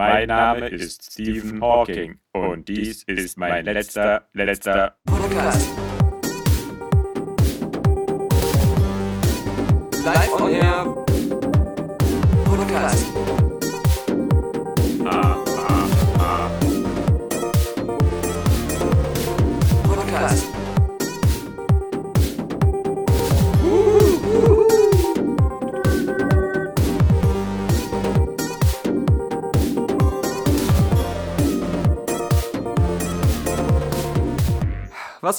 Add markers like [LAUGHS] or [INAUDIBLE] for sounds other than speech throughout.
Mein Name ist Stephen Hawking und dies ist mein letzter, letzter Podcast. Live on Air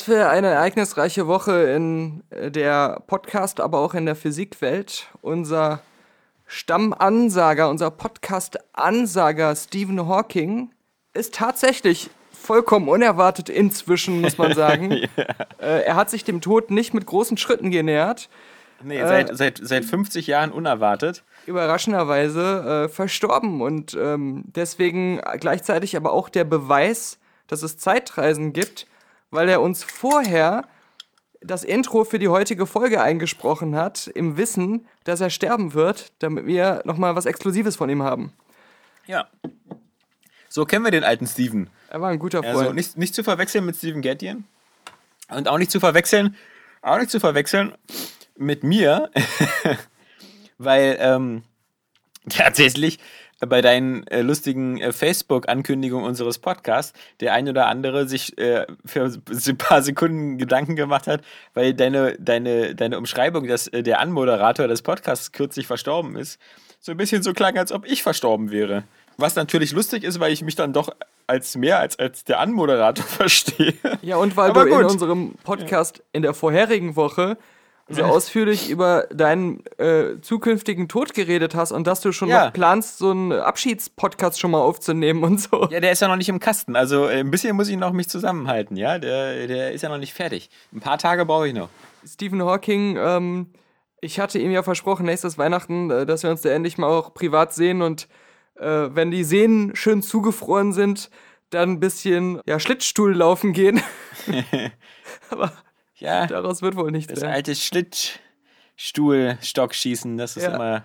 Was für eine ereignisreiche Woche in äh, der Podcast, aber auch in der Physikwelt. Unser Stammansager, unser Podcast-Ansager Stephen Hawking ist tatsächlich vollkommen unerwartet inzwischen, muss man sagen. [LAUGHS] äh, er hat sich dem Tod nicht mit großen Schritten genähert. Nee, seit, seit, seit 50 Jahren unerwartet. Überraschenderweise äh, verstorben und ähm, deswegen gleichzeitig aber auch der Beweis, dass es Zeitreisen gibt, weil er uns vorher das Intro für die heutige Folge eingesprochen hat, im Wissen, dass er sterben wird, damit wir nochmal was Exklusives von ihm haben. Ja. So kennen wir den alten Steven. Er war ein guter Freund. Also nicht, nicht zu verwechseln mit Steven Gattian. Und auch nicht zu verwechseln, auch nicht zu verwechseln mit mir. [LAUGHS] Weil ähm, [LAUGHS] tatsächlich bei deinen äh, lustigen äh, Facebook-Ankündigungen unseres Podcasts der ein oder andere sich äh, für ein paar Sekunden Gedanken gemacht hat, weil deine, deine, deine Umschreibung, dass äh, der Anmoderator des Podcasts kürzlich verstorben ist, so ein bisschen so klang, als ob ich verstorben wäre. Was natürlich lustig ist, weil ich mich dann doch als mehr als als der Anmoderator [LAUGHS] verstehe. ja, und weil Aber du in gut. unserem Podcast in der vorherigen Woche so ausführlich über deinen äh, zukünftigen Tod geredet hast und dass du schon Ja. noch planst, so einen Abschiedspodcast schon mal aufzunehmen und so. Ja, der ist ja noch nicht im Kasten. Also äh, ein bisschen muss ich noch mich zusammenhalten, ja. Der, der ist ja noch nicht fertig. Ein paar Tage brauche ich noch. Stephen Hawking, ähm, ich hatte ihm ja versprochen, nächstes Weihnachten, äh, dass wir uns da endlich mal auch privat sehen und äh, wenn die Seen schön zugefroren sind, dann ein bisschen ja, Schlittstuhl laufen gehen. [LAUGHS] [LAUGHS] Aber Ja, daraus wird wohl nichts das mehr. alte Schlittstuhl-Stockschießen, das ist Ja. immer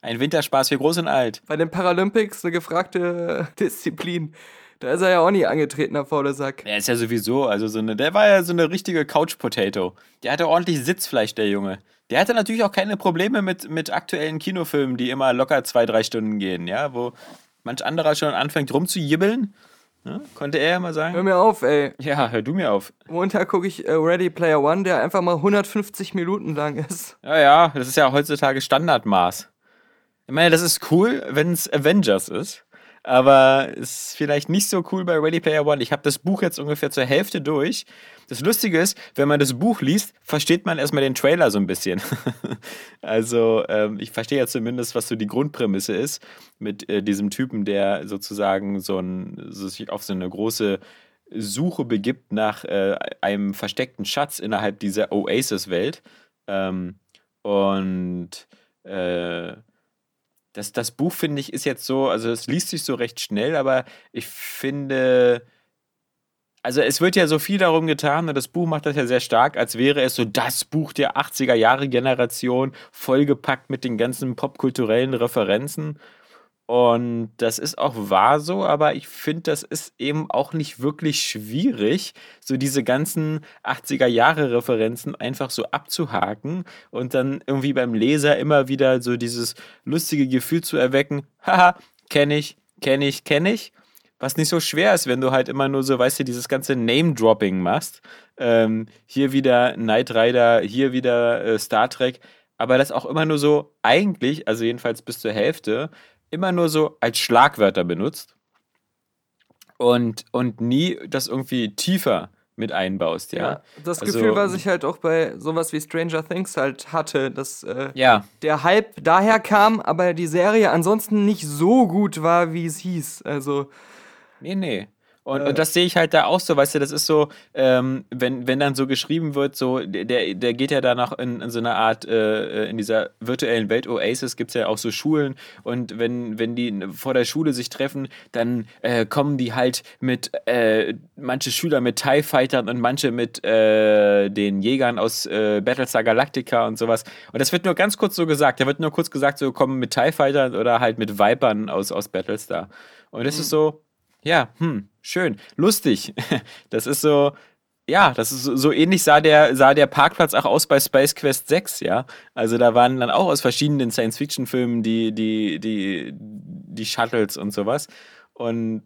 ein Winterspaß für Groß und Alt. Bei den Paralympics eine gefragte [LAUGHS] Disziplin. Da ist er ja auch nie angetreten, der faule Sack. Der ist ja sowieso, also so eine, der war ja so eine richtige Couch-Potato. Der hatte ordentlich Sitzfleisch, der Junge. Der hatte natürlich auch keine Probleme mit, mit aktuellen Kinofilmen, die immer locker zwei, drei Stunden gehen, ja, wo manch anderer schon anfängt rumzujibbeln. Ne? Konnte er ja mal Hör sagen. mir auf, ey. Ja, hör du mir auf. Montag gucke ich äh, Ready Player One, der einfach mal 150 Minuten lang ist. Ja, ja, das ist ja heutzutage Standardmaß. Ich meine, das ist cool, wenn es Avengers ist. Aber ist vielleicht nicht so cool bei Ready Player One. Ich habe das Buch jetzt ungefähr zur Hälfte durch. Das Lustige ist, wenn man das Buch liest, versteht man erstmal den Trailer so ein bisschen. [LAUGHS] also, ähm, ich verstehe ja zumindest, was so die Grundprämisse ist mit äh, diesem Typen, der sozusagen so, ein, so sich auf so eine große Suche begibt nach äh, einem versteckten Schatz innerhalb dieser Oasis-Welt. Ähm, und äh, das, das Buch, finde ich, ist jetzt so, also es liest sich so recht schnell, aber ich finde, also es wird ja so viel darum getan und das Buch macht das ja sehr stark, als wäre es so das Buch der 80er Jahre Generation, vollgepackt mit den ganzen popkulturellen Referenzen. Und das ist auch wahr so, aber ich finde, das ist eben auch nicht wirklich schwierig, so diese ganzen 80er Jahre Referenzen einfach so abzuhaken und dann irgendwie beim Leser immer wieder so dieses lustige Gefühl zu erwecken, haha, kenne ich, kenne ich, kenne ich. Was nicht so schwer ist, wenn du halt immer nur so, weißt du, dieses ganze Name-Dropping machst. Ähm, hier wieder Knight Rider, hier wieder äh, Star Trek. Aber das auch immer nur so, eigentlich, also jedenfalls bis zur Hälfte, immer nur so als Schlagwörter benutzt. Und, und nie das irgendwie tiefer mit einbaust, ja. Ja, das Also- Gefühl, was ich halt auch bei sowas wie Stranger Things halt hatte, dass äh, Ja, der Hype daher kam, aber die Serie ansonsten nicht so gut war, wie es hieß. Also, Nee, nee. Und, und das sehe ich halt da auch so, weißt du, das ist so, ähm, wenn, wenn dann so geschrieben wird, so, der, der geht ja da noch in, in so eine Art, äh, in dieser virtuellen Welt Oasis gibt es ja auch so Schulen. Und wenn, wenn die vor der Schule sich treffen, dann äh, kommen die halt mit, äh, manche Schüler mit TIE Fightern und manche mit äh, den Jägern aus äh, Battlestar Galactica und sowas. Und das wird nur ganz kurz so gesagt, da wird nur kurz gesagt, so kommen mit TIE Fightern oder halt mit Vipern aus, aus Battlestar. Und das ist so, ja, hm, schön, lustig. [LAUGHS] Das ist so, ja, das ist so, ähnlich sah der, sah der Parkplatz auch aus bei Space Quest 6, ja. Also da waren dann auch aus verschiedenen Science-Fiction-Filmen die, die, die, die Shuttles und sowas. Und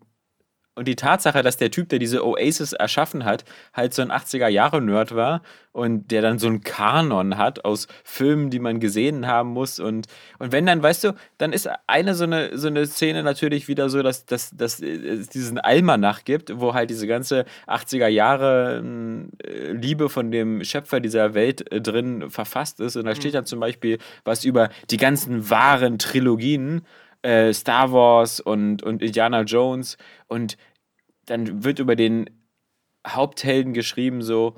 und die Tatsache, dass der Typ, der diese Oasis erschaffen hat, halt so ein 80er-Jahre-Nerd war und der dann so einen Kanon hat aus Filmen, die man gesehen haben muss. Und, und wenn dann, weißt du, dann ist eine so eine, so eine Szene natürlich wieder so, dass, dass, dass es diesen Almanach gibt, wo halt diese ganze 80er-Jahre-Liebe von dem Schöpfer dieser Welt äh, drin verfasst ist. Und da steht dann zum Beispiel was über die ganzen wahren Trilogien äh, Star Wars und, und Indiana Jones und dann wird über den Haupthelden geschrieben, so,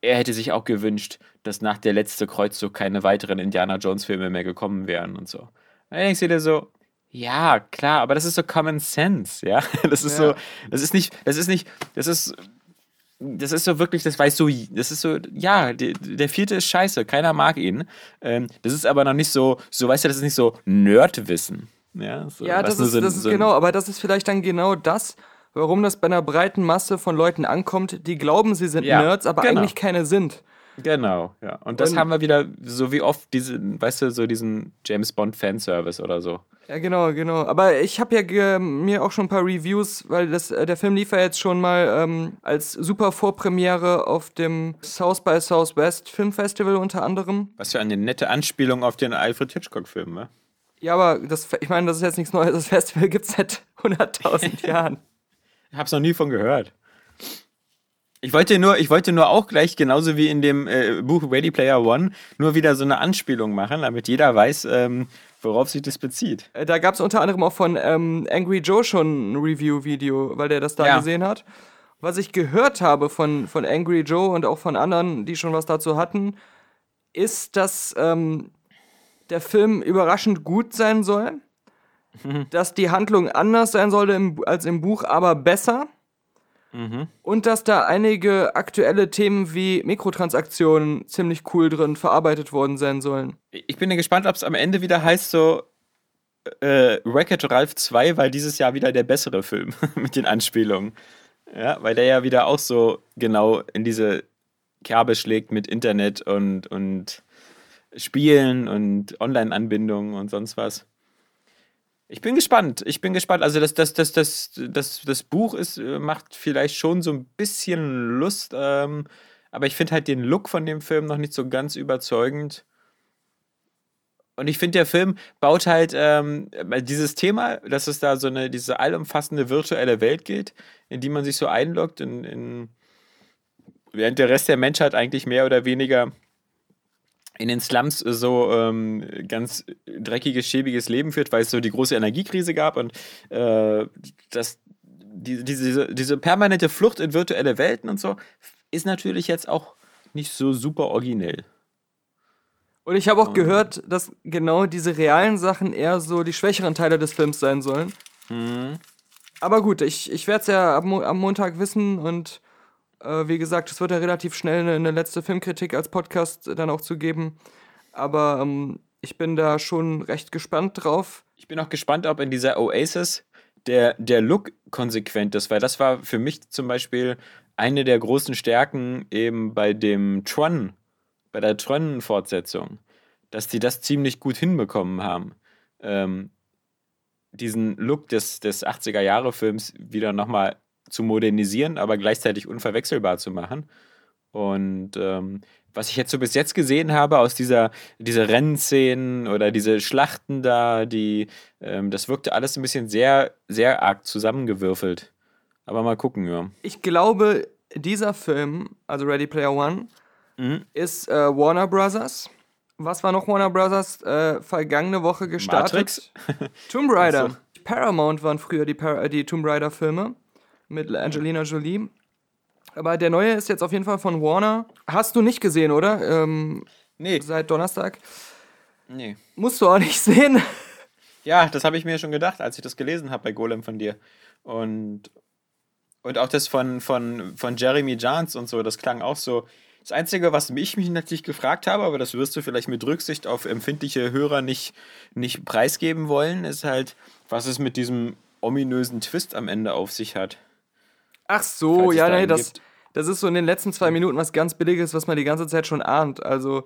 er hätte sich auch gewünscht, dass nach der letzte Kreuzzug keine weiteren Indiana Jones Filme mehr gekommen wären und so. Dann denkst du dir so, ja, klar, aber das ist so Common Sense, ja. [LAUGHS] Das ist Ja. so, das ist nicht, das ist nicht, das ist, das ist so wirklich, das weißt du, das ist so, ja, der, der vierte ist scheiße, keiner mag ihn. Ähm, das ist aber noch nicht so, so weißt du, das ist nicht so Nerdwissen. Ja, so, Ja, das ist, ein- das ist ein- genau, aber das ist vielleicht dann genau das, warum das bei einer breiten Masse von Leuten ankommt, die glauben, sie sind Ja, Nerds, aber genau. eigentlich keine sind. Genau, ja. Und das Und- haben wir wieder, so wie oft, diese, weißt du, so diesen James Bond Fanservice oder so. Ja, genau, genau. Aber ich habe ja mir auch schon ein paar Reviews, weil das, äh, der Film lief ja jetzt schon mal ähm, als super Vorpremiere auf dem South by Southwest Filmfestival unter anderem. Was für eine nette Anspielung auf den Alfred Hitchcock-Film, ne? Ja, aber das, ich meine, das ist jetzt nichts Neues. Das Festival gibt es seit [LAUGHS] 100.000 [LAUGHS] Jahren. Ich hab's noch nie von gehört. Ich wollte nur, ich wollte nur auch gleich, genauso wie in dem äh, Buch Ready Player One, nur wieder so eine Anspielung machen, damit jeder weiß, ähm, worauf sich das bezieht. Äh, Da gab es unter anderem auch von ähm, Angry Joe schon ein Review-Video, weil der das da Ja. gesehen hat. Was ich gehört habe von, von Angry Joe und auch von anderen, die schon was dazu hatten, ist, dass ähm, der Film überraschend gut sein soll, dass die Handlung anders sein sollte im, als im Buch, aber besser. Und dass da einige aktuelle Themen wie Mikrotransaktionen ziemlich cool drin verarbeitet worden sein sollen. Ich bin ja gespannt, ob es am Ende wieder heißt so äh, Wreck-It Ralph 2 war dieses Jahr wieder der bessere Film [LAUGHS] mit den Anspielungen. Ja, weil der ja wieder auch so genau in diese Kerbe schlägt mit Internet und, und Spielen und Online-Anbindungen und sonst was. Ich bin gespannt. Ich bin gespannt. Also das, das, das, das, das, das Buch ist, äh, macht vielleicht schon so ein bisschen Lust, ähm, aber ich finde halt den Look von dem Film noch nicht so ganz überzeugend. Und ich finde, der Film baut halt ähm, dieses Thema, dass es da so eine, diese allumfassende virtuelle Welt geht, in die man sich so einloggt, in, in, während der Rest der Menschheit eigentlich mehr oder weniger in den Slums so ähm, ganz dreckiges, schäbiges Leben führt, weil es so die große Energiekrise gab und äh, das, die, diese, diese permanente Flucht in virtuelle Welten und so ist natürlich jetzt auch nicht so super originell. Und ich habe auch gehört, dass genau diese realen Sachen eher so die schwächeren Teile des Films sein sollen. Aber gut, ich, ich werde es ja am, am Montag wissen und äh, wie gesagt, es wird ja relativ schnell eine, eine letzte Filmkritik als Podcast dann auch zu geben. Aber ähm, ich bin da schon recht gespannt drauf. Ich bin auch gespannt, ob in dieser Oasis der, der Look konsequent ist, weil das war für mich zum Beispiel eine der großen Stärken eben bei dem Tron, bei der Tron-Fortsetzung, dass die das ziemlich gut hinbekommen haben. Ähm, diesen Look des, des 80er-Jahre-Films wieder nochmal zu modernisieren, aber gleichzeitig unverwechselbar zu machen. Und ähm, was ich jetzt so bis jetzt gesehen habe aus dieser, diese Rennszenen oder diese Schlachten da, die, ähm, das wirkte alles ein bisschen sehr, sehr arg zusammengewürfelt. Aber mal gucken, ja. Ich glaube, dieser Film, also Ready Player One, Mhm. ist äh, Warner Brothers. Was war noch Warner Brothers? Äh, vergangene Woche gestartet. Matrix? Tomb Raider. Paramount waren früher die, Par die Tomb Raider-Filme. Mit Angelina Jolie. Aber der neue ist jetzt auf jeden Fall von Warner. Hast du nicht gesehen, oder? Ähm, Nee, seit Donnerstag. nee. Musst du auch nicht [LAUGHS] sehen. Ja, das habe ich mir schon gedacht, als ich das gelesen habe bei Golem von dir. Und, und auch das von, von, von Jeremy Jahns und so, das klang auch so. Das Einzige, was ich mich natürlich gefragt habe, aber das wirst du vielleicht mit Rücksicht auf empfindliche Hörer nicht, nicht preisgeben wollen, ist halt, was es mit diesem ominösen Twist am Ende auf sich hat. Ach so, ja, nee, das, gibt. das ist so in den letzten zwei Minuten was ganz Billiges, was man die ganze Zeit schon ahnt. Also,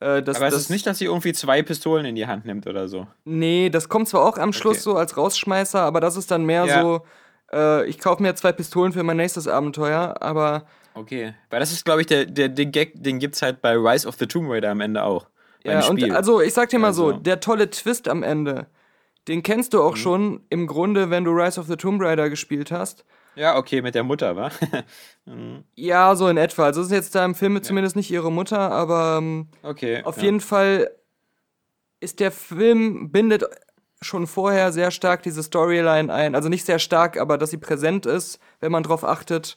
äh, das, Aber das, es ist nicht, dass sie irgendwie zwei Pistolen in die Hand nimmt oder so. Nee, das kommt zwar auch am Schluss Okay. so als Rausschmeißer, aber das ist dann mehr Ja. so, äh, ich kaufe mir zwei Pistolen für mein nächstes Abenteuer, aber Okay. Weil das ist, glaube ich, der, der, den Gag, den gibt es halt bei Rise of the Tomb Raider am Ende auch. Ja, und also ich sag dir mal so, Also- der tolle Twist am Ende, den kennst du Mhm. auch schon im Grunde, wenn du Rise of the Tomb Raider gespielt hast. Ja, okay, mit der Mutter, wa? [LAUGHS] Ja, so in etwa. Also es ist jetzt da im Film zumindest nicht ihre Mutter, aber ähm, Okay. auf ja. jeden Fall ist der Film, bindet schon vorher sehr stark diese Storyline ein. Also nicht sehr stark, aber dass sie präsent ist, wenn man drauf achtet,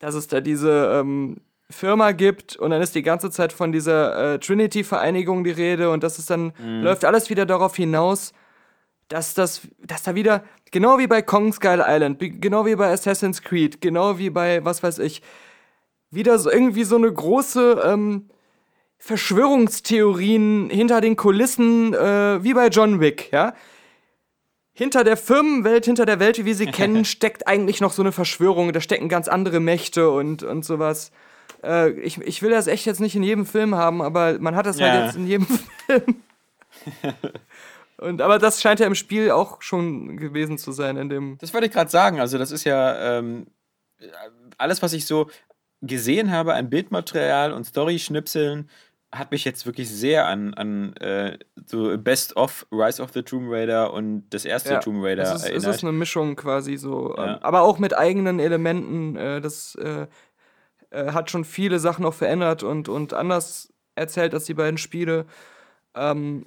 dass es da diese ähm, Firma gibt und dann ist die ganze Zeit von dieser äh, Trinity-Vereinigung die Rede und das ist dann, läuft alles wieder darauf hinaus, dass das, dass da wieder, genau wie bei Kong Skull Island, genau wie bei Assassin's Creed, genau wie bei, was weiß ich, wieder so irgendwie so eine große ähm, Verschwörungstheorien hinter den Kulissen, äh, wie bei John Wick, ja. Hinter der Firmenwelt, hinter der Welt, wie wir sie [LAUGHS] kennen, steckt eigentlich noch so eine Verschwörung. Da stecken ganz andere Mächte und, und sowas. Äh, ich, ich will das echt jetzt nicht in jedem Film haben, aber man hat das Ja. halt jetzt in jedem [LAUGHS] Film. [LAUGHS] und, aber das scheint ja im Spiel auch schon gewesen zu sein, in dem. Das wollte ich gerade sagen. Also, das ist ja ähm, alles, was ich so gesehen habe an Bildmaterial und Story-Schnipseln, hat mich jetzt wirklich sehr an, an äh, so Best of Rise of the Tomb Raider und das erste Ja, Tomb Raider es ist, es erinnert. ist eine Mischung quasi so. Ja. Ähm, aber auch mit eigenen Elementen. Äh, das äh, äh, hat schon viele Sachen auch verändert und, und anders erzählt als die beiden Spiele. Ähm,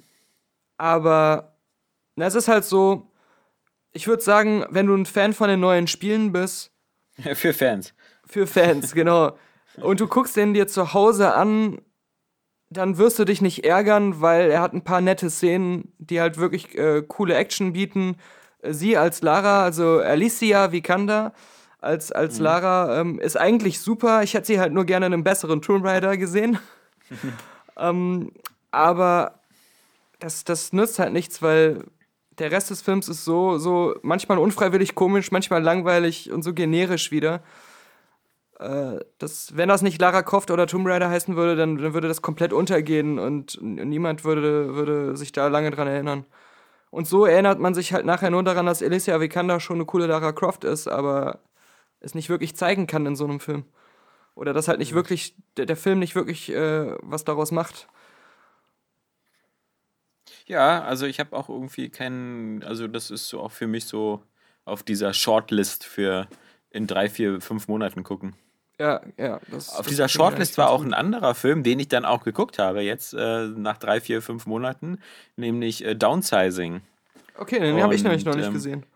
aber na, es ist halt so, ich würde sagen, wenn du ein Fan von den neuen Spielen bist, [LAUGHS] Für Fans. für Fans, [LAUGHS] genau, und du guckst den dir zu Hause an, dann wirst du dich nicht ärgern, weil er hat ein paar nette Szenen, die halt wirklich äh, coole Action bieten. Sie als Lara, also Alicia Vikander als, als Lara, ähm, ist eigentlich super. Ich hätte sie halt nur gerne in einem besseren Tomb Raider gesehen. [LAUGHS] ähm, aber das, das nützt halt nichts, weil der Rest des Films ist so, so manchmal unfreiwillig komisch, manchmal langweilig und so generisch wieder. Äh, das, wenn das nicht Lara Croft oder Tomb Raider heißen würde, dann, dann würde das komplett untergehen und niemand würde, würde sich da lange dran erinnern. Und so erinnert man sich halt nachher nur daran, dass Alicia Vikander schon eine coole Lara Croft ist, aber es nicht wirklich zeigen kann in so einem Film. Oder dass halt nicht wirklich, der, der Film nicht wirklich äh, was daraus macht. Ja, also ich habe auch irgendwie keinen, also das ist so auch für mich so auf dieser Shortlist für in drei, vier, fünf Monaten gucken. Ja, ja. Das, Auf das dieser Shortlist war auch ein anderer Film, den ich dann auch geguckt habe, jetzt äh, nach drei, vier, fünf Monaten, nämlich äh, Downsizing. Okay, den habe ich nämlich noch nicht ähm, gesehen.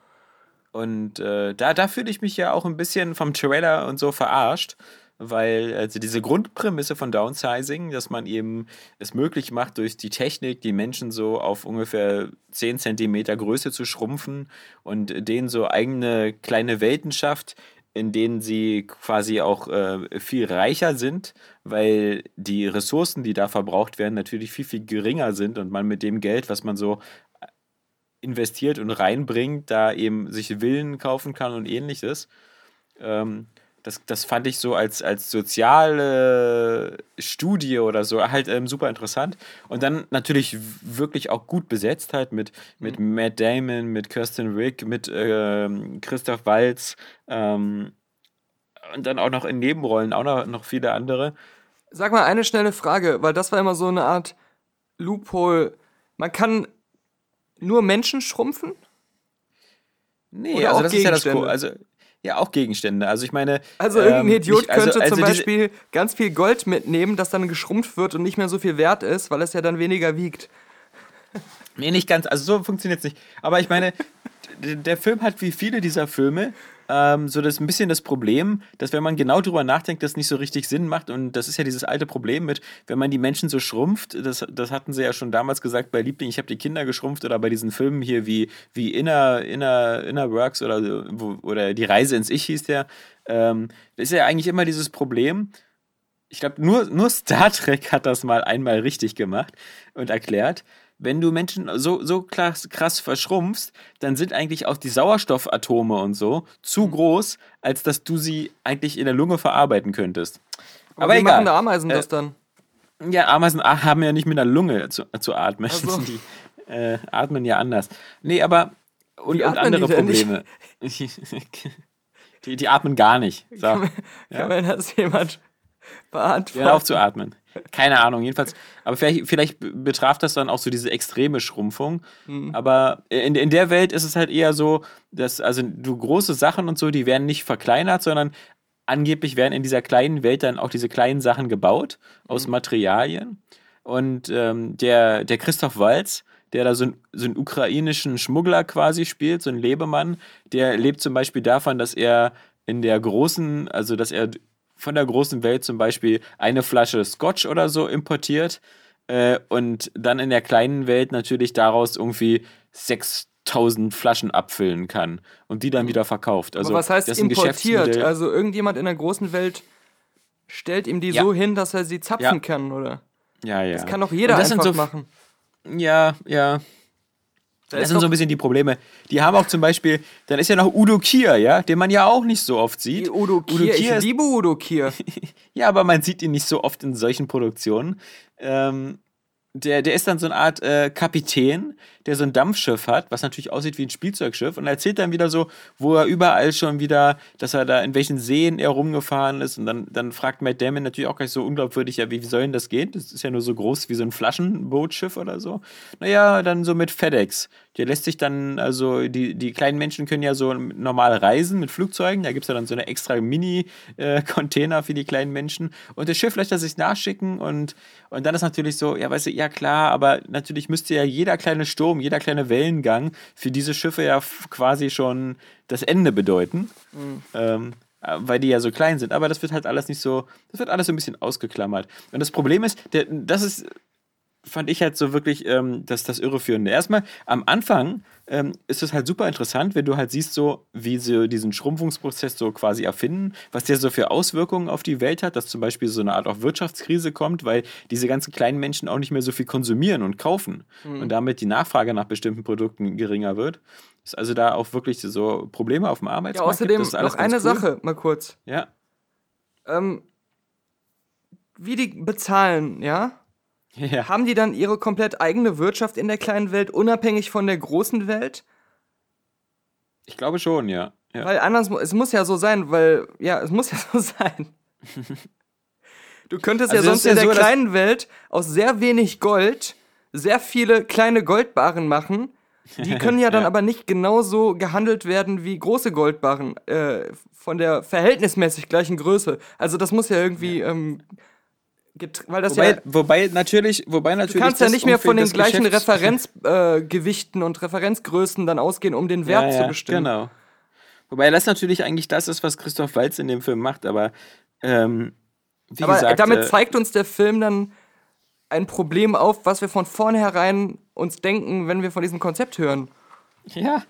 Und äh, da, da fühle ich mich ja auch ein bisschen vom Trailer und so verarscht, weil also diese Grundprämisse von Downsizing, dass man eben es möglich macht, durch die Technik die Menschen so auf ungefähr 10 Zentimeter Größe zu schrumpfen und denen so eigene kleine Welten schafft, in denen sie quasi auch äh, viel reicher sind, weil die Ressourcen, die da verbraucht werden, natürlich viel, viel geringer sind und man mit dem Geld, was man so investiert und reinbringt, da eben sich Villen kaufen kann und ähnliches. Ähm, das, das fand ich so als, als soziale Studie oder so halt ähm, super interessant. Und dann natürlich wirklich auch gut besetzt halt mit, mit Matt Damon, mit Kirsten Wick, mit ähm, Christoph Waltz ähm, und dann auch noch in Nebenrollen auch noch, noch viele andere. Sag mal eine schnelle Frage, weil das war immer so eine Art Loophole. Man kann nur Menschen schrumpfen? Nee, Oder also das ist ja das Co Gegenstände? Also, ja, auch Gegenstände. Also ich meine. Also ähm, irgendein Idiot ich- also- könnte also zum Beispiel ganz viel Gold mitnehmen, das dann geschrumpft wird und nicht mehr so viel wert ist, weil es ja dann weniger wiegt. Nee, nicht ganz. Also so funktioniert es nicht. Aber ich meine, der Film hat wie viele dieser Filme ähm, so das ein bisschen das Problem, dass wenn man genau drüber nachdenkt, das nicht so richtig Sinn macht. Und das ist ja dieses alte Problem mit, wenn man die Menschen so schrumpft, das, das hatten sie ja schon damals gesagt bei Liebling, ich habe die Kinder geschrumpft oder bei diesen Filmen hier wie, wie Inner, Inner, Inner Works oder, wo, oder Die Reise ins Ich hieß der. Ähm, das ist ja eigentlich immer dieses Problem. Ich glaube, nur, nur Star Trek hat das mal einmal richtig gemacht und erklärt wenn du Menschen so, so krass, krass verschrumpfst, dann sind eigentlich auch die Sauerstoffatome und so zu groß, als dass du sie eigentlich in der Lunge verarbeiten könntest. Aber, wie egal. machen Ameisen Äh, das dann? Ja, Ameisen a- haben ja nicht mit der Lunge zu, zu atmen. So. [LAUGHS] Die äh, atmen ja anders. Nee, aber und, und andere? Probleme. [LAUGHS] [LAUGHS] die, die atmen gar nicht. So. Kann mir das jemand beantworten? Hör auf zu atmen. Keine Ahnung, jedenfalls. Aber vielleicht, vielleicht betraf das dann auch so diese extreme Schrumpfung. Mhm. Aber in, in der Welt ist es halt eher so, dass, also du große Sachen und so, die werden nicht verkleinert, sondern angeblich werden in dieser kleinen Welt dann auch diese kleinen Sachen gebaut aus Materialien. Und ähm, der, der Christoph Walz, der da so, ein, so einen ukrainischen Schmuggler quasi spielt, so ein Lebemann, der lebt zum Beispiel davon, dass er in der großen, also dass er von der großen Welt zum Beispiel eine Flasche Scotch oder so importiert äh, und dann in der kleinen Welt natürlich daraus irgendwie 6000 Flaschen abfüllen kann und die dann wieder verkauft. Also Aber was heißt importiert? Also irgendjemand in der großen Welt stellt ihm die Ja. so hin, dass er sie zapfen Ja. kann, oder? ja, ja. Das kann doch jeder einfach so, machen. Ja, ja. Da Das sind so ein bisschen die Probleme. Die haben auch zum Beispiel, dann ist ja noch Udo Kier, ja, den man ja auch nicht so oft sieht. die Udo Kier. ich ist, liebe Udo Kier. [LAUGHS] ja, aber man sieht ihn nicht so oft in solchen Produktionen. Ähm, der, der ist dann so eine Art äh, Kapitän, der so ein Dampfschiff hat, was natürlich aussieht wie ein Spielzeugschiff und erzählt dann wieder so, wo er überall schon wieder, dass er da in welchen Seen er rumgefahren ist und dann, dann fragt Matt Damon natürlich auch gleich so unglaubwürdig, ja, wie, soll denn das gehen? Das ist ja nur so groß wie so ein Flaschenbootschiff oder so. Naja, dann so mit FedEx. Der lässt sich dann, also die, die kleinen Menschen können ja so normal reisen mit Flugzeugen. Da gibt es ja dann so eine extra Mini-Container für die kleinen Menschen. Und das Schiff lässt er sich nachschicken und, und dann ist natürlich so, ja, weißt du, ja klar, aber natürlich müsste ja jeder kleine Sturm, jeder kleine Wellengang für diese Schiffe ja quasi schon das Ende bedeuten. Ähm, äh, weil die ja so klein sind. Aber das wird halt alles nicht so, das wird alles so ein bisschen ausgeklammert. Und das Problem ist, der, das ist fand ich halt so wirklich ähm, das, das Irreführende. Erstmal, am Anfang ähm, ist es halt super interessant, wenn du halt siehst, so wie sie diesen Schrumpfungsprozess so quasi erfinden, was der so für Auswirkungen auf die Welt hat, dass zum Beispiel so eine Art auch Wirtschaftskrise kommt, weil diese ganzen kleinen Menschen auch nicht mehr so viel konsumieren und kaufen und damit die Nachfrage nach bestimmten Produkten geringer wird. Dass also da auch wirklich so Probleme auf dem Ja, Arbeitsmarkt außerdem gibt. Ist noch eine cool. Sache, mal kurz. Ja. Ähm, wie die bezahlen, ja? Ja. Haben die dann ihre komplett eigene Wirtschaft in der kleinen Welt, unabhängig von der großen Welt? Ich glaube schon, ja. ja. Weil anders, es muss ja so sein, weil, ja, es muss ja [LAUGHS] so sein. Du könntest Also ja sonst ja in der so, kleinen Welt aus sehr wenig Gold sehr viele kleine Goldbarren machen. Die [LAUGHS] können ja dann Ja. aber nicht genauso gehandelt werden wie große Goldbarren äh, von der verhältnismäßig gleichen Größe. Also das muss ja irgendwie, ähm, weil das Wobei, ja wobei natürlich, wobei Du natürlich. kannst ja nicht mehr von den gleichen [LAUGHS] Referenzgewichten äh, und Referenzgrößen dann ausgehen, um den Wert ja, zu bestimmen. Genau. Wobei das natürlich eigentlich das ist, was Christoph Waltz in dem Film macht, aber ähm, wie Aber gesagt, damit äh, zeigt uns der Film dann ein Problem auf, was wir von vornherein uns denken, wenn wir von diesem Konzept hören. Ja,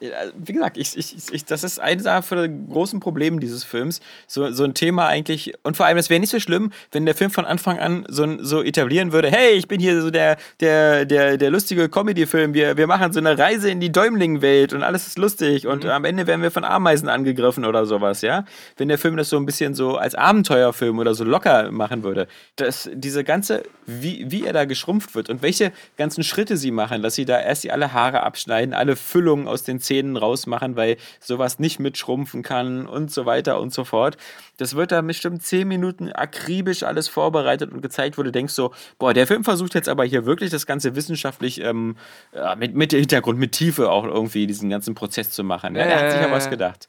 wie gesagt, ich, ich, ich, das ist eines der großen Probleme dieses Films. So, so ein Thema eigentlich. Und vor allem, es wäre nicht so schlimm, wenn der Film von Anfang an so, so etablieren würde: hey, ich bin hier so der, der, der, der lustige Comedy-Film. Wir, wir machen so eine Reise in die Däumling-Welt und alles ist lustig. Und am Ende werden wir von Ameisen angegriffen oder sowas, ja. Wenn der Film das so ein bisschen so als Abenteuerfilm oder so locker machen würde. Das, diese ganze, wie, wie er da geschrumpft wird und welche ganzen Schritte sie machen, dass sie da erst die alle Haare abschneiden, alle Füllungen aus den Zähnen rausmachen, weil sowas nicht mitschrumpfen kann und so weiter und so fort. Das wird da bestimmt zehn Minuten akribisch alles vorbereitet und gezeigt, wo du denkst so, boah, der Film versucht jetzt aber hier wirklich das Ganze wissenschaftlich ähm, ja, mit, mit Hintergrund, mit Tiefe auch irgendwie diesen ganzen Prozess zu machen. Ja, der hat sich ja was Äh. gedacht.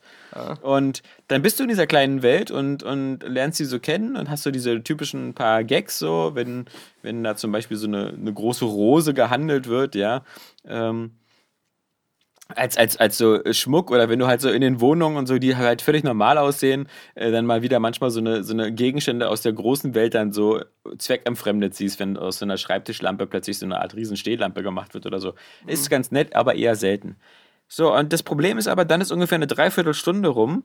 Und dann bist du in dieser kleinen Welt und, und lernst sie so kennen und hast so diese typischen paar Gags so, wenn, wenn da zum Beispiel so eine, eine große Rose gehandelt wird, ja. Ähm, als, als, als so Schmuck oder wenn du halt so in den Wohnungen und so, die halt völlig normal aussehen, äh, dann mal wieder manchmal so eine, so eine Gegenstände aus der großen Welt dann so zweckentfremdet siehst, wenn aus so einer Schreibtischlampe plötzlich so eine Art riesen Stehlampe gemacht wird oder so. Ist ganz nett, aber eher selten. So, und das Problem ist aber, dann ist ungefähr eine Dreiviertelstunde rum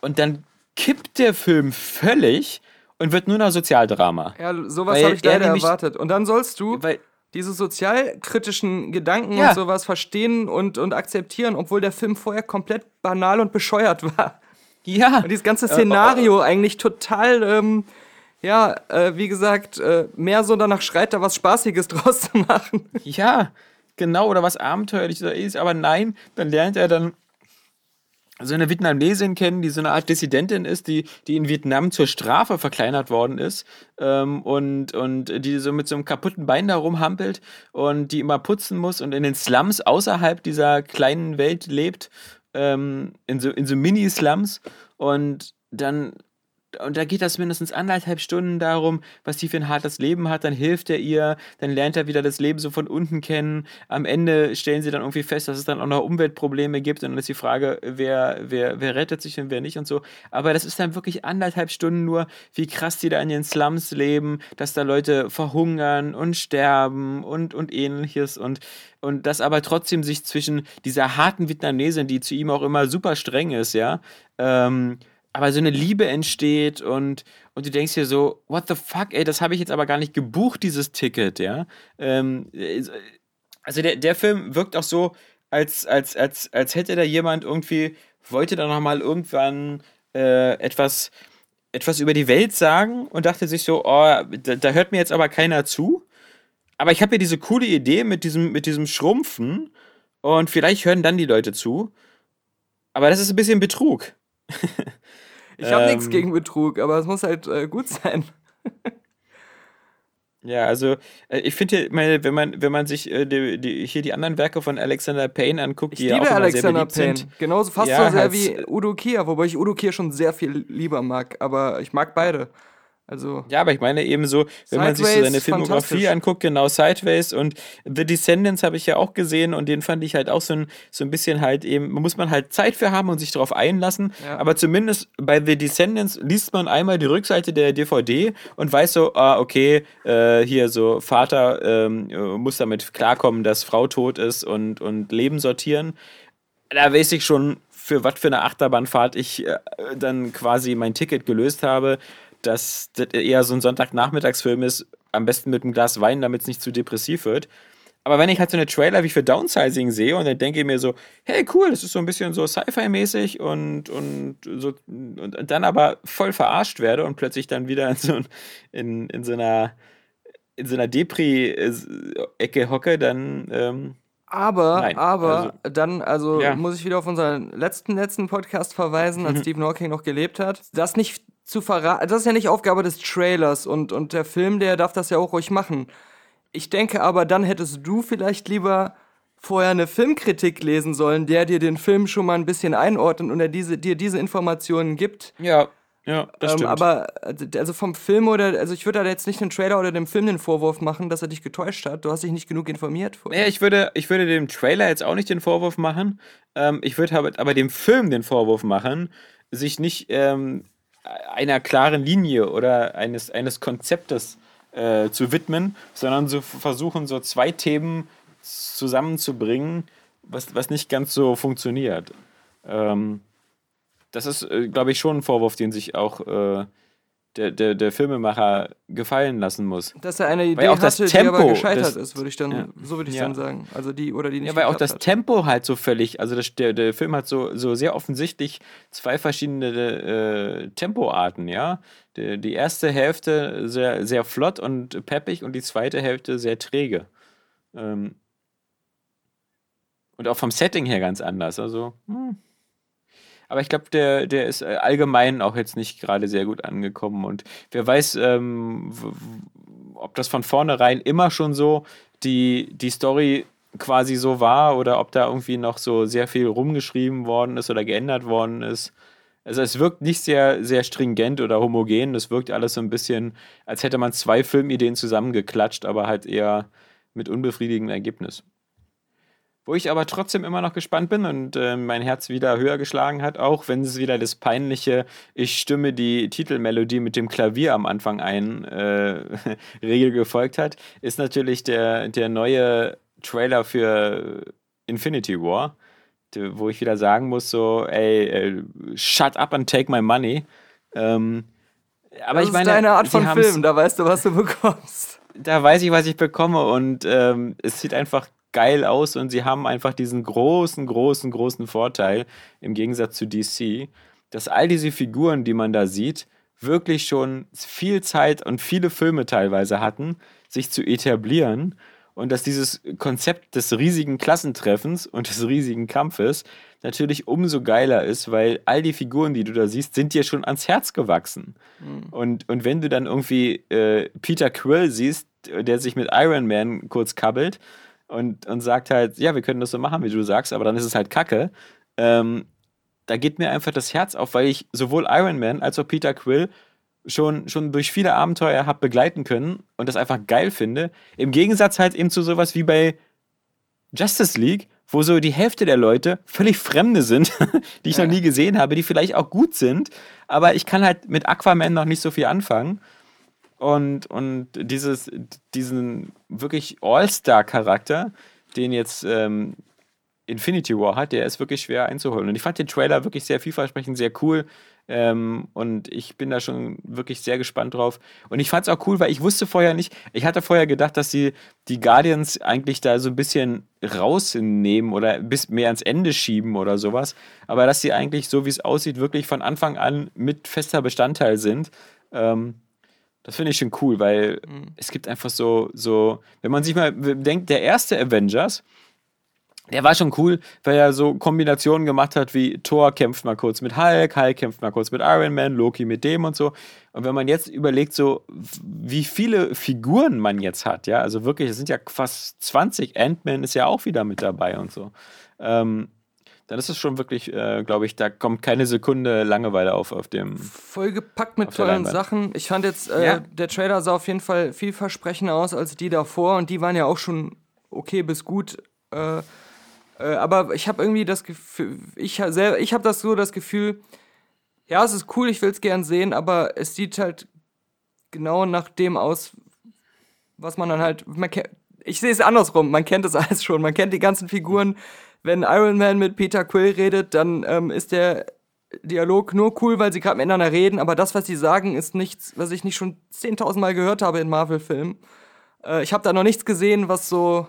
und dann kippt der Film völlig und wird nur noch Sozialdrama. Ja, sowas habe ich er leider erwartet. Und dann sollst du Weil, diese sozialkritischen Gedanken Ja. und sowas verstehen und, und akzeptieren, obwohl der Film vorher komplett banal und bescheuert war. ja. Und dieses ganze Szenario eigentlich total, ähm, ja, äh, wie gesagt, äh, mehr so danach schreit, da was Spaßiges [LAUGHS] draus zu machen. Ja, genau, oder was abenteuerliches ist, aber nein, dann lernt er dann so eine Vietnamesin kennen, die so eine Art Dissidentin ist, die, die in Vietnam zur Strafe verkleinert worden ist ähm, und, und die so mit so einem kaputten Bein da rumhampelt und die immer putzen muss und in den Slums außerhalb dieser kleinen Welt lebt, ähm, in so, in so Mini-Slums und dann und da geht das mindestens anderthalb Stunden darum, was die für ein hartes Leben hat. Dann hilft er ihr, dann lernt er wieder das Leben so von unten kennen. Am Ende stellen sie dann irgendwie fest, dass es dann auch noch Umweltprobleme gibt. Und dann ist die Frage, wer, wer, wer rettet sich und wer nicht und so. Aber das ist dann wirklich anderthalb Stunden nur, wie krass die da in den Slums leben, dass da Leute verhungern und sterben und, und ähnliches. Und, und das aber trotzdem sich zwischen dieser harten Vietnamesin, die zu ihm auch immer super streng ist, ja, ähm, aber so eine Liebe entsteht und, und du denkst dir so, what the fuck, ey, das habe ich jetzt aber gar nicht gebucht, dieses Ticket, ja. Ähm, äh, also der, der Film wirkt auch so, als, als, als, als hätte da jemand irgendwie, wollte da nochmal irgendwann äh, etwas, etwas über die Welt sagen und dachte sich so, oh, da, da hört mir jetzt aber keiner zu. Aber ich habe hier diese coole Idee mit diesem, mit diesem Schrumpfen und vielleicht hören dann die Leute zu. Aber das ist ein bisschen Betrug. [LAUGHS] Ich habe nichts Ähm. gegen Betrug, aber es muss halt äh, gut sein. [LAUGHS] Ja, also äh, ich finde, wenn man, wenn man sich äh, die, die, hier die anderen Werke von Alexander Payne anguckt, Ich die ja auch liebe Alexander sehr Payne. sind. Genauso fast Ja, so sehr wie äh, Udo Kier, wobei ich Udo Kier schon sehr viel lieber mag. Aber ich mag beide. Also, Ja, aber ich meine eben so, wenn man sich so seine Filmografie anguckt, genau Sideways und The Descendants habe ich ja auch gesehen und den fand ich halt auch so ein, so ein bisschen halt eben, muss man halt Zeit für haben und sich darauf einlassen. Ja. Aber zumindest bei The Descendants liest man einmal die Rückseite der DVD und weiß so, ah, okay, äh, hier so Vater ähm, äh, muss damit klarkommen, dass Frau tot ist und, und Leben sortieren. Da weiß ich schon, für was für eine Achterbahnfahrt ich äh, dann quasi mein Ticket gelöst habe, dass das eher so ein Sonntagnachmittagsfilm ist, am besten mit einem Glas Wein, damit es nicht zu depressiv wird. Aber wenn ich halt so eine Trailer wie für Downsizing sehe und dann denke ich mir so, hey cool, das ist so ein bisschen so Sci-Fi-mäßig und, und, so, und dann aber voll verarscht werde und plötzlich dann wieder in so, in, in so einer in so einer Depri-Ecke hocke, dann ähm, aber, Nein, aber dann, also Ja. muss ich wieder auf unseren letzten, letzten Podcast verweisen, als Stephen Hawking noch gelebt hat. Das nicht zu verraten, das ist ja nicht Aufgabe des Trailers und, und der Film, der darf das ja auch ruhig machen. Ich denke aber, dann hättest du vielleicht lieber vorher eine Filmkritik lesen sollen, der dir den Film schon mal ein bisschen einordnet und der diese, dir diese Informationen gibt. ja, ja, das Ähm, stimmt. aber äh, also vom Film oder also ich würde da jetzt nicht den Trailer oder dem Film den Vorwurf machen, dass er dich getäuscht hat. Du hast dich nicht genug informiert. vorher. Ja, ich würde, ich würde dem Trailer jetzt auch nicht den Vorwurf machen. Ähm, ich würde aber, aber dem Film den Vorwurf machen, sich nicht ähm, einer klaren Linie oder eines, eines Konzeptes äh, zu widmen, sondern so versuchen, so zwei Themen zusammenzubringen, was, was nicht ganz so funktioniert. Ähm, das ist, äh, glaube ich, schon ein Vorwurf, den sich auch äh, der, der, der Filmemacher gefallen lassen muss. Dass er eine Idee auch das hatte, die aber Tempo gescheitert des- ist, würde ich dann, Ja. so würde ich Ja. dann sagen. Also die oder die nicht Ja, weil auch das hat. Tempo halt so völlig, also das, der, der Film hat so, so sehr offensichtlich zwei verschiedene äh, Tempoarten, ja. Die, die erste Hälfte sehr, sehr flott und peppig und die zweite Hälfte sehr träge. Ähm, und auch vom Setting her ganz anders. Also, hm. Aber ich glaube, der, der ist äh, allgemein auch jetzt nicht gerade sehr gut angekommen. Und wer weiß, ähm, ob das von vornherein immer schon so die, die Story quasi so war oder ob da irgendwie noch so sehr viel rumgeschrieben worden ist oder geändert worden ist. Also es wirkt nicht sehr, sehr stringent oder homogen. Es wirkt alles so ein bisschen, als hätte man zwei Filmideen zusammengeklatscht, aber halt eher mit unbefriedigendem Ergebnis. Wo ich aber trotzdem immer noch gespannt bin und äh, mein Herz wieder höher geschlagen hat, auch wenn es wieder das peinliche, ich stimme die Titelmelodie mit dem Klavier am Anfang ein, äh, [LAUGHS] Regel gefolgt hat, ist natürlich der, der neue Trailer für Infinity War, wo ich wieder sagen muss, so, ey, äh, shut up and take my money. Ähm, aber das ich meine, ist deine Art von Film, da weißt du, was du bekommst. da weiß ich, was ich bekomme und ähm, es sieht einfach geil aus und sie haben einfach diesen großen, großen, großen Vorteil im Gegensatz zu DC, dass all diese Figuren, die man da sieht, wirklich schon viel Zeit und viele Filme teilweise hatten, sich zu etablieren und dass dieses Konzept des riesigen Klassentreffens und des riesigen Kampfes natürlich umso geiler ist, weil all die Figuren, die du da siehst, sind dir schon ans Herz gewachsen. Und, und wenn du dann irgendwie äh, Peter Quill siehst, der sich mit Iron Man kurz kabbelt und, und sagt halt, ja, wir können das so machen, wie du sagst, aber dann ist es halt Kacke, ähm, da geht mir einfach das Herz auf, weil ich sowohl Iron Man als auch Peter Quill schon, schon durch viele Abenteuer habe begleiten können und das einfach geil finde. Im Gegensatz halt eben zu sowas wie bei Justice League, wo so die Hälfte der Leute völlig Fremde sind, [LAUGHS] die ich noch nie gesehen habe, die vielleicht auch gut sind, aber ich kann halt mit Aquaman noch nicht so viel anfangen. Und, und dieses, diesen wirklich All-Star-Charakter, den jetzt ähm, Infinity War hat, der ist wirklich schwer einzuholen. Und ich fand den Trailer wirklich sehr vielversprechend, sehr cool. Ähm, und ich bin da schon wirklich sehr gespannt drauf. Und ich fand es auch cool, weil ich wusste vorher nicht, ich hatte vorher gedacht, dass die, die Guardians eigentlich da so ein bisschen rausnehmen oder bis mehr ans Ende schieben oder sowas. Aber dass sie eigentlich, so wie es aussieht, wirklich von Anfang an mit fester Bestandteil sind. Ähm, das finde ich schon cool, weil es gibt einfach so, so, wenn man sich mal denkt, der erste Avengers, der war schon cool, weil er so Kombinationen gemacht hat, wie Thor kämpft mal kurz mit Hulk, Hulk kämpft mal kurz mit Iron Man, Loki mit dem und so. Und wenn man jetzt überlegt, so wie viele Figuren man jetzt hat, ja, also wirklich, es sind ja fast 20, Ant-Man ist ja auch wieder mit dabei und so. Ähm, dann ist es schon wirklich, äh, glaube ich, da kommt keine Sekunde Langeweile auf, auf dem. Vollgepackt mit tollen Leinwand. Sachen. Ich fand jetzt, äh, Ja. der Trailer sah auf jeden Fall vielversprechender aus als die davor und die waren ja auch schon okay bis gut. Äh, äh, aber ich habe irgendwie das Gefühl, ich, ich habe das so das Gefühl, ja, es ist cool, ich will es gern sehen, aber es sieht halt genau nach dem aus, was man dann halt. Man ich sehe es andersrum, man kennt es [LAUGHS] alles schon, man kennt die ganzen Figuren. Wenn Iron Man mit Peter Quill redet, dann ähm, ist der Dialog nur cool, weil sie gerade miteinander reden, aber das, was sie sagen, ist nichts, was ich nicht schon 10.000 Mal gehört habe in Marvel-Filmen. Äh, ich habe da noch nichts gesehen, was so,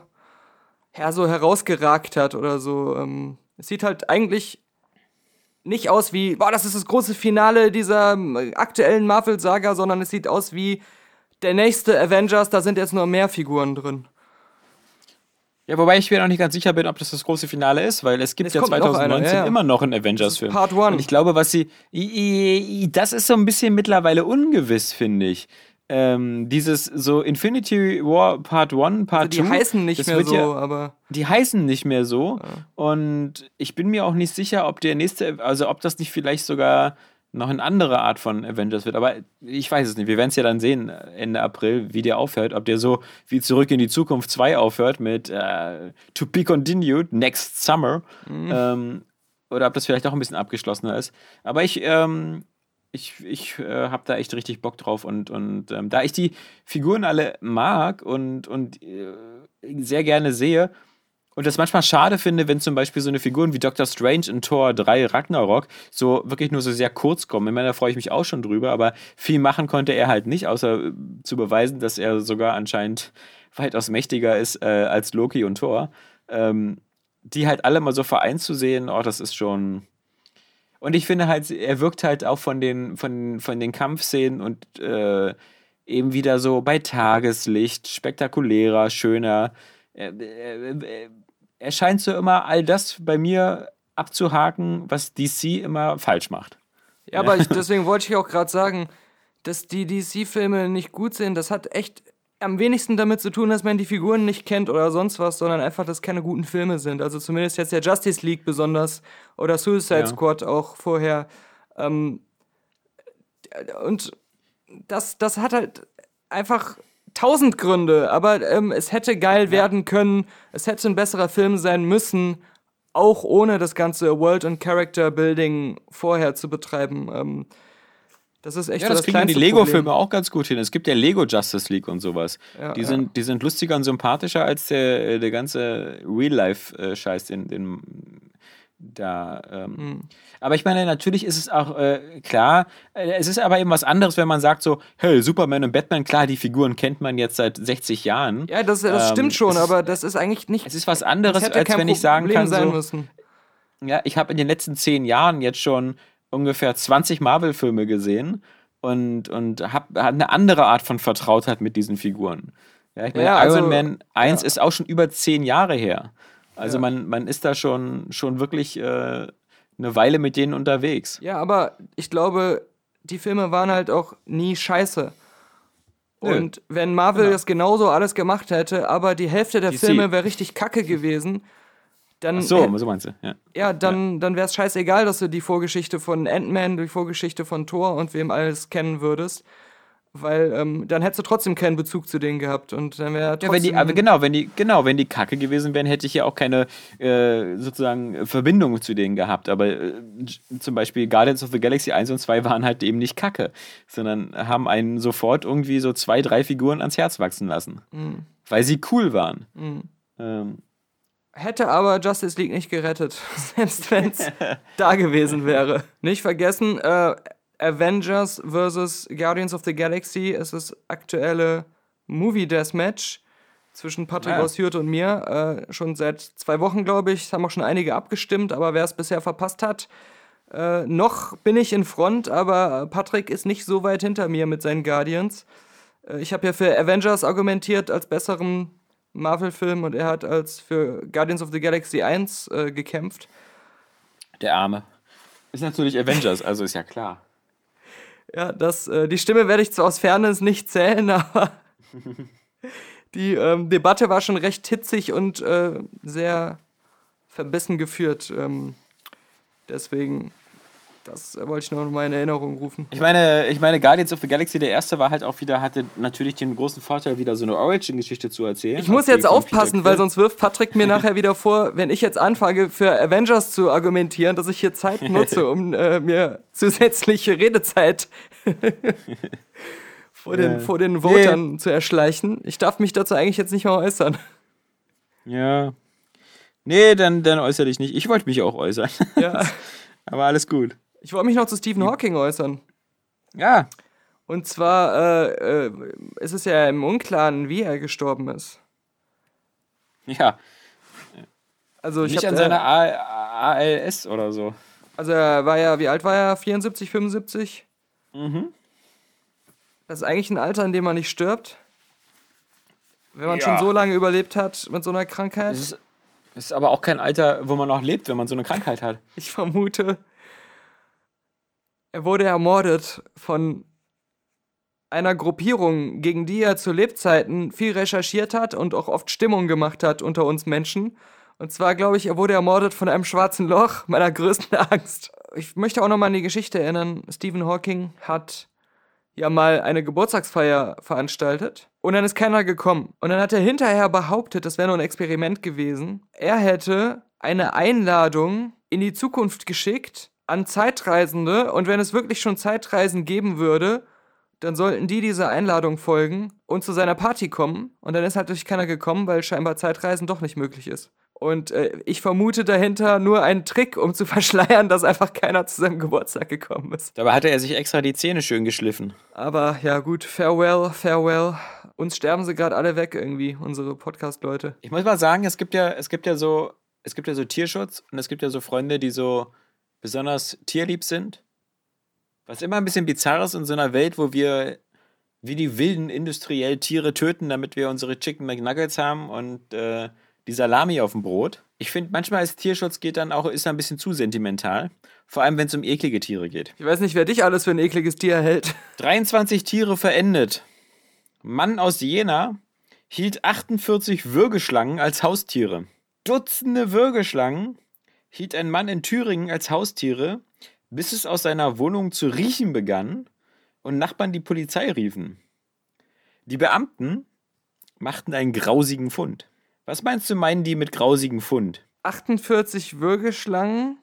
ja, so herausgeragt hat oder so. Ähm, es sieht halt eigentlich nicht aus wie, boah, das ist das große Finale dieser ähm, aktuellen Marvel-Saga, sondern es sieht aus wie der nächste Avengers, da sind jetzt nur mehr Figuren drin. Ja, wobei ich mir noch nicht ganz sicher bin, ob das das große Finale ist, weil es gibt Es ja kommt noch 2019 einer, ja, ja. immer noch einen Avengers-Film. Part One. Und ich glaube, was sie. Das ist so ein bisschen mittlerweile ungewiss, finde ich. Ähm, dieses so Infinity War Part 1, Part 2. Also die heißen nicht mehr so, Ja, aber die heißen nicht mehr so. Und ich bin mir auch nicht sicher, ob der nächste, also ob das nicht vielleicht sogar noch eine andere Art von Avengers wird. Aber ich weiß es nicht. Wir werden es ja dann sehen Ende April, wie der aufhört. Ob der so wie Zurück in die Zukunft 2 aufhört mit äh, To Be Continued Next Summer. Ähm, oder ob das vielleicht auch ein bisschen abgeschlossener ist. Aber ich, ähm, ich, ich äh, habe da echt richtig Bock drauf. Und, und ähm, da ich die Figuren alle mag und, und äh, sehr gerne sehe, und das manchmal schade finde, wenn zum Beispiel so eine Figuren wie Doctor Strange in Tor 3 Ragnarok so wirklich nur so sehr kurz kommen. Ich meine, da freue ich mich auch schon drüber, aber viel machen konnte er halt nicht, außer äh, zu beweisen, dass er sogar anscheinend weitaus mächtiger ist äh, als Loki und Thor. Ähm, die halt alle mal so vereint zu sehen, oh, das ist schon. Und ich finde halt, er wirkt halt auch von den, von, von den Kampfszenen und äh, eben wieder so bei Tageslicht, spektakulärer, schöner. Er, er, er- er scheint so immer all das bei mir abzuhaken, was DC immer falsch macht. Ja, aber ich, [LAUGHS] deswegen wollte ich auch gerade sagen, dass die DC-Filme nicht gut sind. Das hat echt am wenigsten damit zu tun, dass man die Figuren nicht kennt oder sonst was, sondern einfach, dass keine guten Filme sind. Also zumindest jetzt der Justice League besonders oder Suicide Ja. Squad auch vorher. Ähm, und das, das hat halt einfach tausend Gründe, aber ähm, es hätte geil werden können, es hätte ein besserer Film sein müssen, auch ohne das ganze World- und Character-Building vorher zu betreiben. Ähm, das ist echt Ja, so das das kriegen die Lego-Filme auch ganz gut hin. Es gibt ja Lego Justice League und sowas. Ja, die, ja. sind, die sind lustiger und sympathischer als der, der ganze Real-Life-Scheiß, den, den da. Ähm. Hm. Aber ich meine, natürlich ist es auch äh, klar, äh, es ist aber eben was anderes, wenn man sagt so, hey, Superman und Batman, klar, die Figuren kennt man jetzt seit 60 Jahren. Ja, das, das Ähm, stimmt schon, aber das ist eigentlich nicht. Es ist was anderes, als wenn ich sagen Problem kann, so, müssen. ja, ich habe in den letzten zehn Jahren jetzt schon ungefähr 20 Marvel-Filme gesehen und, und habe hab eine andere Art von Vertrautheit mit diesen Figuren. Ja, ich meine, Ja, also, Iron Man 1 ja. ist auch schon über zehn Jahre her. Also Ja. man, man ist da schon, schon wirklich äh, eine Weile mit denen unterwegs. Ja, aber ich glaube, die Filme waren halt auch nie scheiße. Nö. Und wenn Marvel Genau. das genauso alles gemacht hätte, aber die Hälfte der DC. Filme wäre richtig kacke gewesen, dann, Ach so, so meinst du. Ja. ja, dann, dann wäre es scheißegal, dass du die Vorgeschichte von Ant-Man, die Vorgeschichte von Thor und wem alles kennen würdest. Weil ähm, dann hättest du trotzdem keinen Bezug zu denen gehabt. Und dann wäre Ja, wenn die, aber genau, wenn die, genau, wenn die Kacke gewesen wären, hätte ich ja auch keine äh, sozusagen Verbindung zu denen gehabt. Aber äh, zum Beispiel Guardians of the Galaxy 1 und 2 waren halt eben nicht Kacke, sondern haben einen sofort irgendwie so zwei, drei Figuren ans Herz wachsen lassen. Mhm. Weil sie cool waren. Ähm, Hätte aber Justice League nicht gerettet, [LAUGHS] selbst wenn es da gewesen wäre. Nicht vergessen, äh, Avengers vs. Guardians of the Galaxy ist das aktuelle Movie Deathmatch zwischen Patrick Ah. aus Hürth und mir. Äh, schon seit zwei Wochen, glaube ich. Es haben auch schon einige abgestimmt, aber wer es bisher verpasst hat, äh, noch bin ich in Front, aber Patrick ist nicht so weit hinter mir mit seinen Guardians. Äh, ich habe ja für Avengers argumentiert als besseren Marvel-Film und er hat als für Guardians of the Galaxy 1 äh, gekämpft. der Arme. Ist natürlich Avengers, also ist ja klar. Ja, das, äh, die Stimme werde ich zwar aus Fairness nicht zählen, [LAUGHS] aber die ähm, Debatte war schon recht hitzig und äh, sehr verbissen geführt. Ähm, deswegen, das äh, wollte ich noch mal in Erinnerung rufen. Ich meine, ich meine, Guardians of the Galaxy, der erste war halt auch wieder, hatte natürlich den großen Vorteil, wieder so eine Origin-Geschichte zu erzählen. Ich muss jetzt aufpassen, weil sonst wirft Patrick mir [LAUGHS] nachher wieder vor, wenn ich jetzt anfange, für Avengers zu argumentieren, dass ich hier Zeit nutze, um äh, mir zusätzliche Redezeit [LAUGHS] vor, den, Ja. vor den Votern zu erschleichen. Ich darf mich dazu eigentlich jetzt nicht mehr äußern. Ja. Nee, dann, dann äußere dich nicht. Ich wollte mich auch äußern. Ja. [LAUGHS] Aber alles gut. Ich wollte mich noch zu Stephen Hawking äußern. Ja. Und zwar äh, äh, ist es ja im Unklaren, wie er gestorben ist. Ja. Also ich nicht an seiner A ALS oder so. Also er war ja, wie alt war er? 74, 75? Mhm. Das ist eigentlich ein Alter, in dem man nicht stirbt. Wenn man Ja. schon so lange überlebt hat mit so einer Krankheit. Es ist, ist aber auch kein Alter, wo man noch lebt, wenn man so eine Krankheit hat. Ich vermute, er wurde ermordet von einer Gruppierung, gegen die er zu Lebzeiten viel recherchiert hat und auch oft Stimmung gemacht hat unter uns Menschen. Und zwar glaube ich, er wurde ermordet von einem schwarzen Loch, [LAUGHS] meiner größten Angst. Ich möchte auch noch mal an die Geschichte erinnern. Stephen Hawking hat ja mal eine Geburtstagsfeier veranstaltet und dann ist keiner gekommen. Und dann hat er hinterher behauptet, das wäre nur ein Experiment gewesen. Er hätte eine Einladung in die Zukunft geschickt an Zeitreisende und wenn es wirklich schon Zeitreisen geben würde, dann sollten die dieser Einladung folgen und zu seiner Party kommen. Und dann ist halt natürlich keiner gekommen, weil scheinbar Zeitreisen doch nicht möglich ist. Und äh, ich vermute dahinter nur einen Trick, um zu [LAUGHS] verschleiern, dass einfach keiner zu seinem Geburtstag gekommen ist. Dabei hatte er sich extra die Zähne schön geschliffen. Aber ja gut, farewell, farewell. Uns sterben sie gerade alle weg irgendwie, unsere Podcast-Leute. Ich muss mal sagen, es gibt ja, es gibt ja so, es gibt ja so Tierschutz und es gibt ja so Freunde, die so besonders tierlieb sind. Was immer ein bisschen bizarr ist in so einer Welt, wo wir wie die Wilden industriell Tiere töten, damit wir unsere Chicken McNuggets haben und äh, die Salami auf dem Brot. Ich finde, manchmal ist Tierschutz geht dann auch, ist ein bisschen zu sentimental. Vor allem, wenn es um eklige Tiere geht. Ich weiß nicht, wer dich alles für ein ekliges Tier hält. [LAUGHS] 23 Tiere verendet. Mann aus Jena hielt 48 Würgeschlangen als Haustiere. Dutzende Würgeschlangen hielt ein Mann in Thüringen als Haustiere, bis es aus seiner Wohnung zu riechen begann und Nachbarn die Polizei riefen. Die Beamten machten einen grausigen Fund. Was meinst du, meinen die mit grausigen Fund? 48 Würgeschlangen,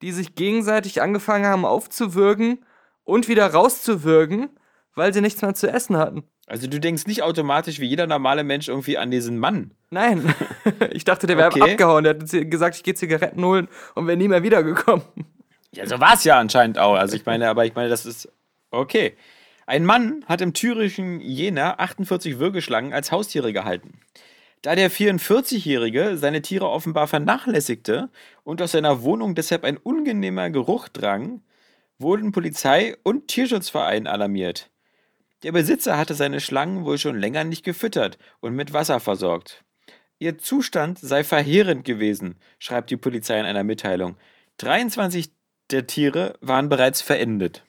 die sich gegenseitig angefangen haben aufzuwürgen und wieder rauszuwürgen, weil sie nichts mehr zu essen hatten. Also du denkst nicht automatisch wie jeder normale Mensch irgendwie an diesen Mann. Nein, [LAUGHS] ich dachte, der wäre Okay. abgehauen. Der hat gesagt, ich gehe Zigaretten holen und wäre nie mehr wiedergekommen. [LAUGHS] Ja, so war es ja anscheinend auch. Also ich meine, aber ich meine, das ist okay. Ein Mann hat im thürischen Jena 48 Würgeschlangen als Haustiere gehalten. Da der 44-Jährige seine Tiere offenbar vernachlässigte und aus seiner Wohnung deshalb ein unangenehmer Geruch drang, wurden Polizei und Tierschutzverein alarmiert. Der Besitzer hatte seine Schlangen wohl schon länger nicht gefüttert und mit Wasser versorgt. Ihr Zustand sei verheerend gewesen, schreibt die Polizei in einer Mitteilung. 23 der Tiere waren bereits verendet.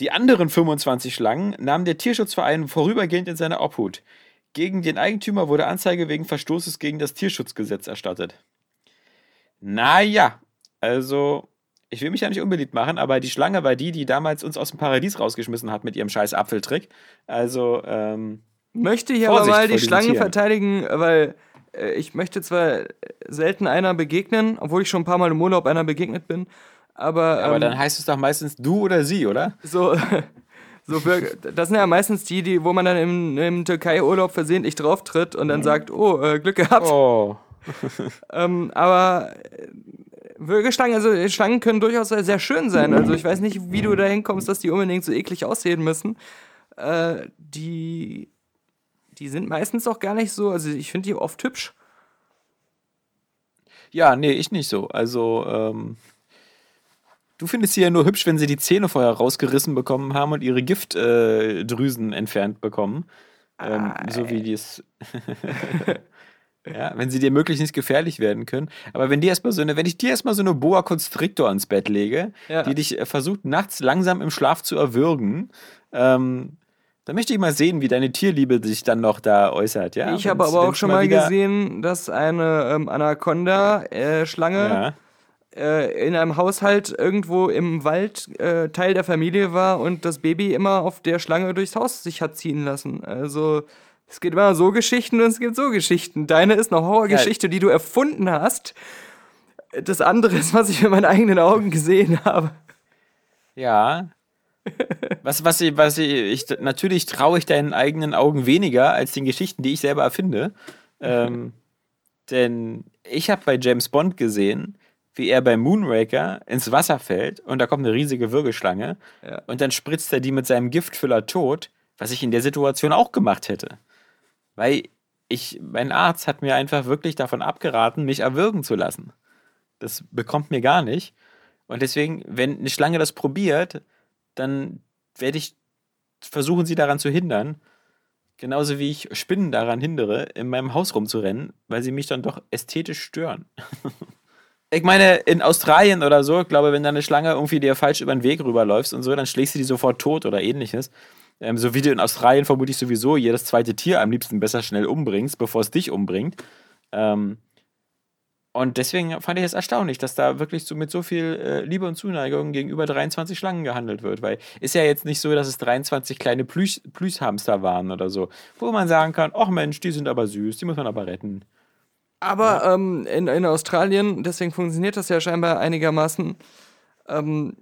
Die anderen 25 Schlangen nahm der Tierschutzverein vorübergehend in seine Obhut. Gegen den Eigentümer wurde Anzeige wegen Verstoßes gegen das Tierschutzgesetz erstattet. Naja, also, ich will mich ja nicht unbeliebt machen, aber die Schlange war die, die damals uns aus dem Paradies rausgeschmissen hat mit ihrem scheiß Apfeltrick. Also, ähm, Möchte hier Vorsicht aber mal die diesen Schlangen Tieren. verteidigen, weil äh, ich möchte zwar selten einer begegnen, obwohl ich schon ein paar Mal im Urlaub einer begegnet bin, aber, aber ähm, dann heißt es doch meistens du oder sie, oder? so, [LAUGHS] so Bürger, das sind ja meistens die, die, wo man dann im, im Türkei-Urlaub versehentlich drauf tritt und dann sagt, oh, äh, Glück gehabt. Oh. [LAUGHS] Ähm, aber äh, Würgeschlangen, also äh, Schlangen können durchaus sehr schön sein. Also ich weiß nicht, wie du da hinkommst, dass die unbedingt so eklig aussehen müssen. Äh, die, die sind meistens auch gar nicht so, also ich finde die oft hübsch. Ja, nee, ich nicht so. Also, ähm, du findest sie ja nur hübsch, wenn sie die Zähne vorher rausgerissen bekommen haben und ihre Giftdrüsen äh, entfernt bekommen. Ähm, so wie die es. [LAUGHS] [LAUGHS] ja, wenn sie dir möglichst nicht gefährlich werden können. Aber wenn die erstmal so eine, wenn ich dir erstmal so eine Boa Constrictor ans Bett lege, Ja. die dich äh, versucht, nachts langsam im Schlaf zu erwürgen, ähm, dann möchte ich mal sehen, wie deine Tierliebe sich dann noch da äußert, ja? ich habe aber auch schon mal gesehen, dass eine ähm, Anaconda-Schlange Ja. äh, in einem Haushalt irgendwo im Wald äh, Teil der Familie war und das Baby immer auf der Schlange durchs Haus sich hat ziehen lassen. Also es gibt immer so Geschichten und es gibt so Geschichten. Deine ist eine Horrorgeschichte, die du erfunden hast. Das andere ist, was ich mit meinen eigenen Augen gesehen habe. Ja. Was, was, ich, was ich, ich, natürlich traue ich deinen eigenen Augen weniger als den Geschichten, die ich selber erfinde. Ähm, [LAUGHS] denn ich habe bei James Bond gesehen, wie er bei Moonraker ins Wasser fällt und da kommt eine riesige Würgeschlange Ja. und dann spritzt er die mit seinem Giftfüller tot, was ich in der Situation auch gemacht hätte. Weil ich, mein Arzt hat mir einfach wirklich davon abgeraten, mich erwürgen zu lassen. Das bekommt mir gar nicht. Und deswegen, wenn eine Schlange das probiert, dann werde ich versuchen, sie daran zu hindern. Genauso wie ich Spinnen daran hindere, in meinem Haus rumzurennen, weil sie mich dann doch ästhetisch stören. [LAUGHS] ich meine, in Australien oder so, ich glaube, wenn da eine Schlange irgendwie dir falsch über den Weg rüberläufst und so, dann schlägst du die sofort tot oder ähnliches. Ähm, so wie du in Australien vermutlich sowieso jedes zweite Tier am liebsten besser schnell umbringst, bevor es dich umbringt. Ähm, und deswegen fand ich es erstaunlich, dass da wirklich so mit so viel äh, Liebe und Zuneigung gegenüber 23 Schlangen gehandelt wird. Weil ist ja jetzt nicht so, dass es 23 kleine Plüsch, Plüschhamster waren oder so, wo man sagen kann, ach Mensch, die sind aber süß, die muss man aber retten. Aber ähm, in, in Australien, deswegen funktioniert das ja scheinbar einigermaßen, ähm,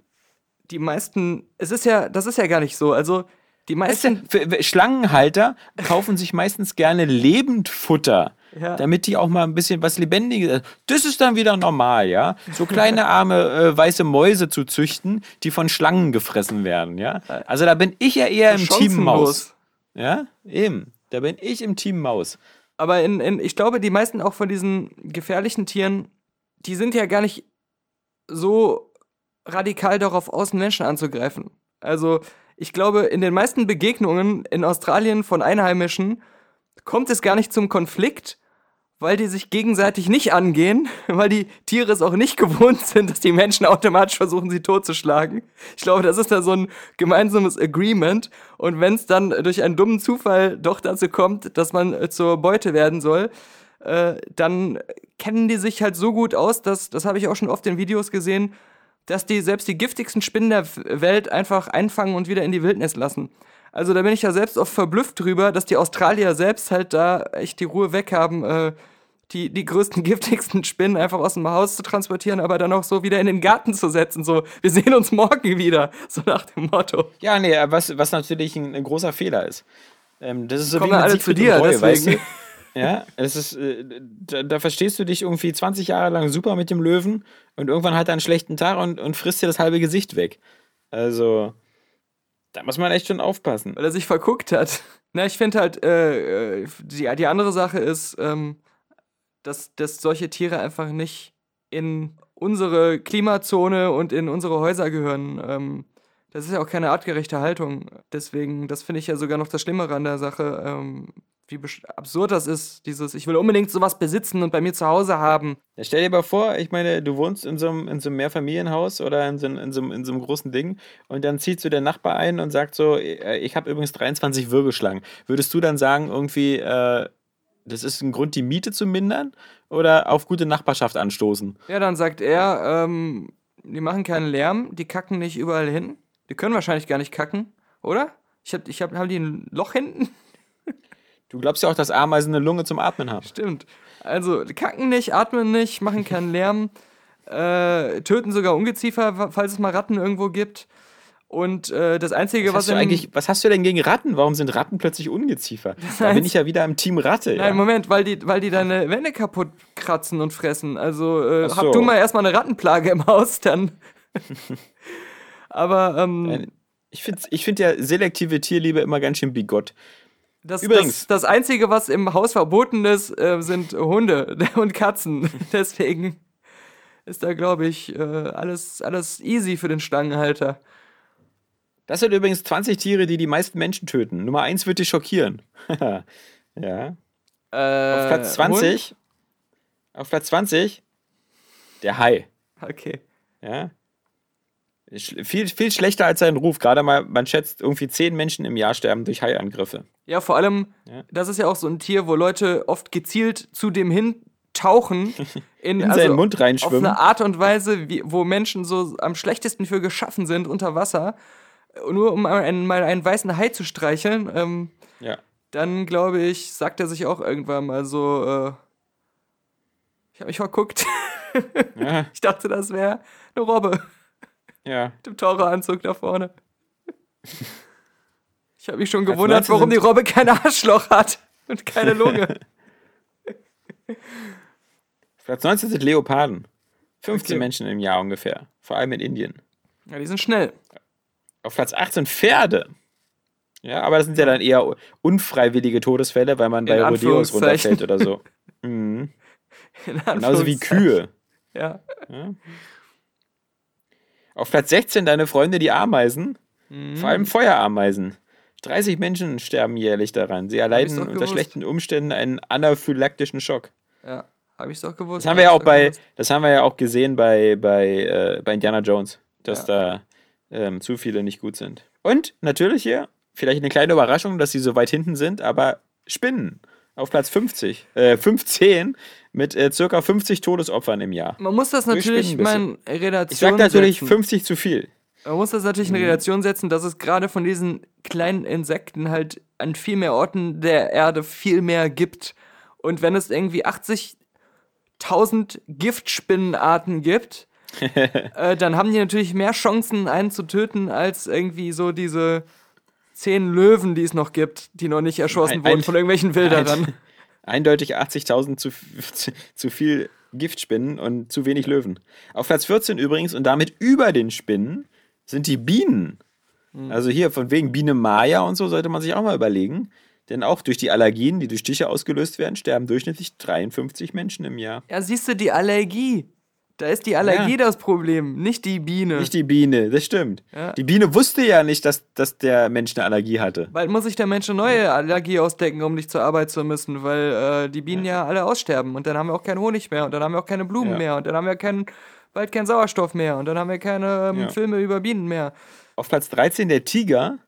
die meisten, es ist ja, das ist ja gar nicht so. Also die meisten, Schlangenhalter kaufen sich meistens gerne Lebendfutter. Ja. Damit die auch mal ein bisschen was Lebendiges. Das ist dann wieder normal, ja. So kleine [LAUGHS] arme äh, weiße Mäuse zu züchten, die von Schlangen gefressen werden, ja. Also da bin ich ja eher im Team Maus. Ja, eben. Da bin ich im Team Maus. Aber in, in, ich glaube, die meisten auch von diesen gefährlichen Tieren, die sind ja gar nicht so radikal darauf aus, Menschen anzugreifen. Also, ich glaube, in den meisten Begegnungen in Australien von Einheimischen kommt es gar nicht zum Konflikt, weil die sich gegenseitig nicht angehen, [LAUGHS] weil die Tiere es auch nicht gewohnt sind, dass die Menschen automatisch versuchen, sie totzuschlagen. Ich glaube, das ist da so ein gemeinsames Agreement. Und wenn es dann durch einen dummen Zufall doch dazu kommt, dass man äh, zur Beute werden soll, äh, dann kennen die sich halt so gut aus, dass, das habe ich auch schon oft in Videos gesehen, dass die selbst die giftigsten Spinnen der Welt einfach einfangen und wieder in die Wildnis lassen. Also da bin ich ja selbst oft verblüfft drüber, dass die Australier selbst halt da echt die Ruhe weg haben, äh, die, die größten, [LAUGHS] giftigsten Spinnen einfach aus dem Haus zu transportieren, aber dann auch so wieder in den Garten zu setzen. So, wir sehen uns morgen wieder. [LAUGHS] So nach dem Motto. Ja, nee, was, was natürlich ein, ein großer Fehler ist. Ähm, das ist so Kommen wie mit alle zu Siegfried dir, und Roy, deswegen. weißt du? [LAUGHS] Ja, es ist, äh, da, da verstehst du dich irgendwie 20 Jahre lang super mit dem Löwen und irgendwann hat er einen schlechten Tag und, und frisst dir das halbe Gesicht weg. Also, da muss man echt schon aufpassen. weil er sich verguckt hat. Na, ich finde halt, äh, äh, die, die andere Sache ist, ähm, dass, dass solche Tiere einfach nicht in unsere Klimazone und in unsere Häuser gehören. Ähm, das ist ja auch keine artgerechte Haltung. Deswegen, das finde ich ja sogar noch das Schlimmere an der Sache, ähm, wie absurd das ist, dieses, ich will unbedingt sowas besitzen und bei mir zu Hause haben. Ja, stell dir mal vor, ich meine, du wohnst in so einem, in so einem Mehrfamilienhaus oder in so, einem- in, so, einem- in so einem großen Ding und dann zieht so der Nachbar ein und sagt so, äh, ich habe übrigens 23 Würgeschlangen. Würdest du dann sagen, irgendwie, äh, das ist ein Grund, die Miete zu mindern oder auf gute Nachbarschaft anstoßen? Ja, dann sagt er, ähm, die machen keinen Lärm, die kacken nicht überall hin. Die können wahrscheinlich gar nicht kacken, oder? Ich hab, ich hab, haben die ein Loch hinten? Du glaubst ja auch, dass Ameisen eine Lunge zum Atmen haben. Stimmt. Also, kacken nicht, atmen nicht, machen keinen Lärm, [LAUGHS] äh, töten sogar Ungeziefer, falls es mal Ratten irgendwo gibt. Und äh, das Einzige, Was was, hast, du im- eigentlich, was hast du denn gegen Ratten? Warum sind Ratten plötzlich Ungeziefer? [LAUGHS] Da bin ich ja wieder im Team Ratte. Nein, Ja. Moment, weil die, weil die deine Wände kaputt kratzen und fressen. Also äh, Ach hab so. du mal erstmal eine Rattenplage im Haus, dann. [LAUGHS] Aber ähm, Ich finde ich find ja selektive Tierliebe immer ganz schön bigott. Das, übrigens- das, das Einzige, was im Haus verboten ist, äh, sind Hunde [LAUGHS] und Katzen. [LAUGHS] Deswegen ist da, glaube ich, äh, alles, alles easy für den Stangenhalter. Das sind übrigens 20 Tiere, die die meisten Menschen töten. Nummer 1 wird dich schockieren. [LAUGHS] ja. Äh, Auf Platz 20. Auf Platz 20. Der Hai. Hund? Okay. Ja. Viel, viel schlechter als sein Ruf. Gerade mal, man schätzt, irgendwie 10 Menschen im Jahr sterben durch Haiangriffe. Ja, vor allem, Ja. das ist ja auch so ein Tier, wo Leute oft gezielt zu dem hintauchen. [LAUGHS] In, In seinen Mund Auf reinschwimmen. eine Art und Weise, wie, wo Menschen so am schlechtesten für geschaffen sind unter Wasser. Nur um einen, mal einen weißen Hai zu streicheln. Ähm, Ja. dann glaube ich, sagt er sich auch irgendwann mal so, äh, ich habe mich verguckt. [LAUGHS] Ja. ich dachte, das wäre eine Robbe ja. mit dem Taucheranzug da vorne. [LAUGHS] Ich habe mich schon gewundert, warum die Robbe kein Arschloch hat und keine Lunge. [LAUGHS] Platz 19 sind Leoparden. 15 Okay. Menschen im Jahr ungefähr. Vor allem in Indien. ja, die sind schnell. Auf Platz 18 Pferde. Ja, aber das sind ja dann eher unfreiwillige Todesfälle, weil man bei Rodeos runterfällt oder so. [LAUGHS] Mhm. Genauso wie. Kühe. Ja. Auf Platz 16 deine Freunde, die Ameisen. Mhm. Vor allem Feuerameisen. 30 Menschen sterben jährlich daran. Sie erleiden unter gewusst. schlechten Umständen einen anaphylaktischen Schock. Ja, habe ich doch gewusst. Das haben wir ja auch bei, gewusst. das haben wir ja auch gesehen bei, bei, äh, bei Indiana Jones, dass da ähm, zu viele nicht gut sind. Und natürlich hier, vielleicht eine kleine Überraschung, dass sie so weit hinten sind, aber Spinnen auf Platz 50, äh, 15 mit äh, circa 50 Todesopfern im Jahr. Man muss das natürlich in Relation Ich sag natürlich setzen. 50 zu viel. Man muss das natürlich Mhm. in Relation setzen, dass es gerade von diesen kleinen Insekten halt an viel mehr Orten der Erde viel mehr gibt. Und wenn es irgendwie 80.000 Giftspinnenarten gibt, [LAUGHS] äh, dann haben die natürlich mehr Chancen, einen zu töten, als irgendwie so diese zehn Löwen, die es noch gibt, die noch nicht erschossen Ein- wurden ein- von irgendwelchen Wilderern. Ein, eindeutig 80.000 zu, [LAUGHS] zu, viel Giftspinnen und zu wenig Löwen. Auf Platz 14 übrigens und damit über den Spinnen sind die Bienen. Hm. Also hier von wegen Biene Maya und so sollte man sich auch mal überlegen. Denn auch durch die Allergien, die durch Stiche ausgelöst werden, sterben durchschnittlich 53 Menschen im Jahr. Ja, siehst du, die Allergie. Da ist die Allergie Ja. das Problem, nicht die Biene. Nicht die Biene, das stimmt. Ja. Die Biene wusste ja nicht, dass, dass der Mensch eine Allergie hatte. Bald muss sich der Mensch eine neue Allergie ausdecken, um nicht zur Arbeit zu müssen, weil äh, die Bienen ja. alle aussterben und dann haben wir auch keinen Honig mehr und dann haben wir auch keine Blumen Ja. mehr und dann haben wir keinen, bald keinen Sauerstoff mehr und dann haben wir keine ähm, Ja. Filme über Bienen mehr. Auf Platz 13 der Tiger,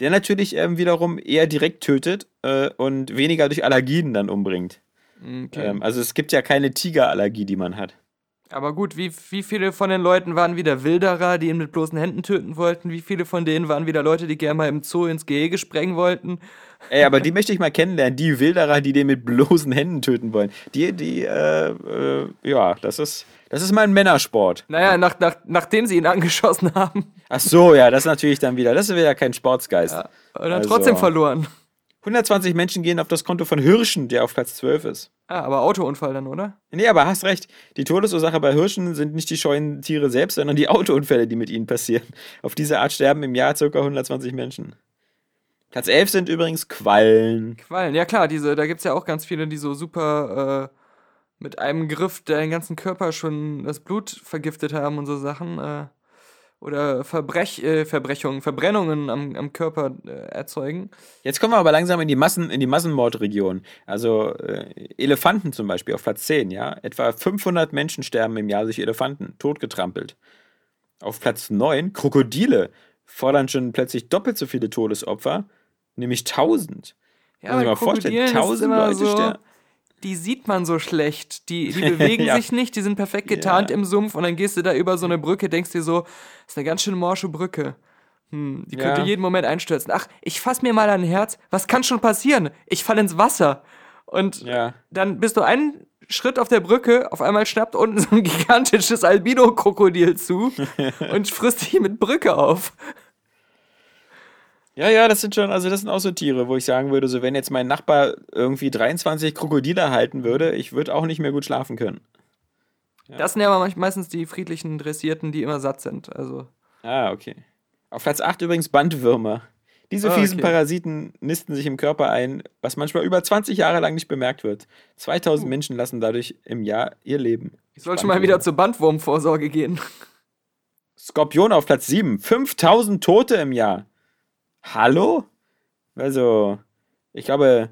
der natürlich ähm, wiederum eher direkt tötet äh, und weniger durch Allergien dann umbringt. Okay. Ähm, also es gibt ja keine Tigerallergie, die man hat. Aber gut, wie, wie viele von den Leuten waren wieder Wilderer, die ihn mit bloßen Händen töten wollten? Wie viele von denen waren wieder Leute, die gerne mal im Zoo ins Gehege sprengen wollten? Ey, aber die möchte ich mal kennenlernen, die Wilderer, die den mit bloßen Händen töten wollen. Die, die, äh, äh, ja, das ist, das ist mein Männersport. Naja, nach, nach, nachdem sie ihn angeschossen haben. Ach so, ja, das ist natürlich dann wieder, das ist wieder kein Sportsgeist. Und dann Also- trotzdem verloren. 120 Menschen gehen auf das Konto von Hirschen, der auf Platz 12 ist. Ah, aber Autounfall dann, oder? Nee, aber hast recht. Die Todesursache bei Hirschen sind nicht die scheuen Tiere selbst, sondern die Autounfälle, die mit ihnen passieren. Auf diese Art sterben im Jahr ca. 120 Menschen. Platz 11 sind übrigens Quallen. Quallen, ja klar, diese, da gibt es ja auch ganz viele, die so super äh, mit einem Griff deinen ganzen Körper schon das Blut vergiftet haben und so Sachen. Äh, oder Verbrech, äh, Verbrechungen, Verbrennungen am, am Körper äh, erzeugen. Jetzt kommen wir aber langsam in die, Massen, in die Massenmordregion. Also äh, Elefanten zum Beispiel auf Platz 10, ja. Etwa 500 Menschen sterben im Jahr durch Elefanten, totgetrampelt. Auf Platz 9 Krokodile fordern schon plötzlich doppelt so viele Todesopfer, nämlich 1000. Ja, bei mal vorstellen, Krokodilen ist 1000 immer Leute so, sterben. Die sieht man so schlecht. Die, die [LAUGHS] bewegen Ja. sich nicht, die sind perfekt getarnt Ja. im Sumpf und dann gehst du da über so eine Brücke, denkst dir so, das ist eine ganz schön morsche Brücke. Hm, die könnte Ja. jeden Moment einstürzen. Ach, ich fass mir mal ein Herz. Was kann schon passieren? Ich falle ins Wasser. Und Ja. dann bist du einen Schritt auf der Brücke, auf einmal schnappt unten so ein gigantisches Albino-Krokodil zu [LAUGHS] und frisst dich mit Brücke auf. Ja, ja, das sind schon, also das sind auch so Tiere, wo ich sagen würde, so wenn jetzt mein Nachbar irgendwie 23 Krokodile halten würde, ich würde auch nicht mehr gut schlafen können. Das sind ja aber meistens die friedlichen Dressierten, die immer satt sind. Also. Ah, okay. Auf Platz 8 übrigens Bandwürmer. Diese Ah, fiesen okay. Parasiten nisten sich im Körper ein, was manchmal über 20 Jahre lang nicht bemerkt wird. 2000 Menschen lassen dadurch im Jahr ihr Leben. Ich sollte mal wieder zur Bandwurmvorsorge gehen. Skorpion auf Platz 7. 5000 Tote im Jahr. Hallo? Also, ich glaube,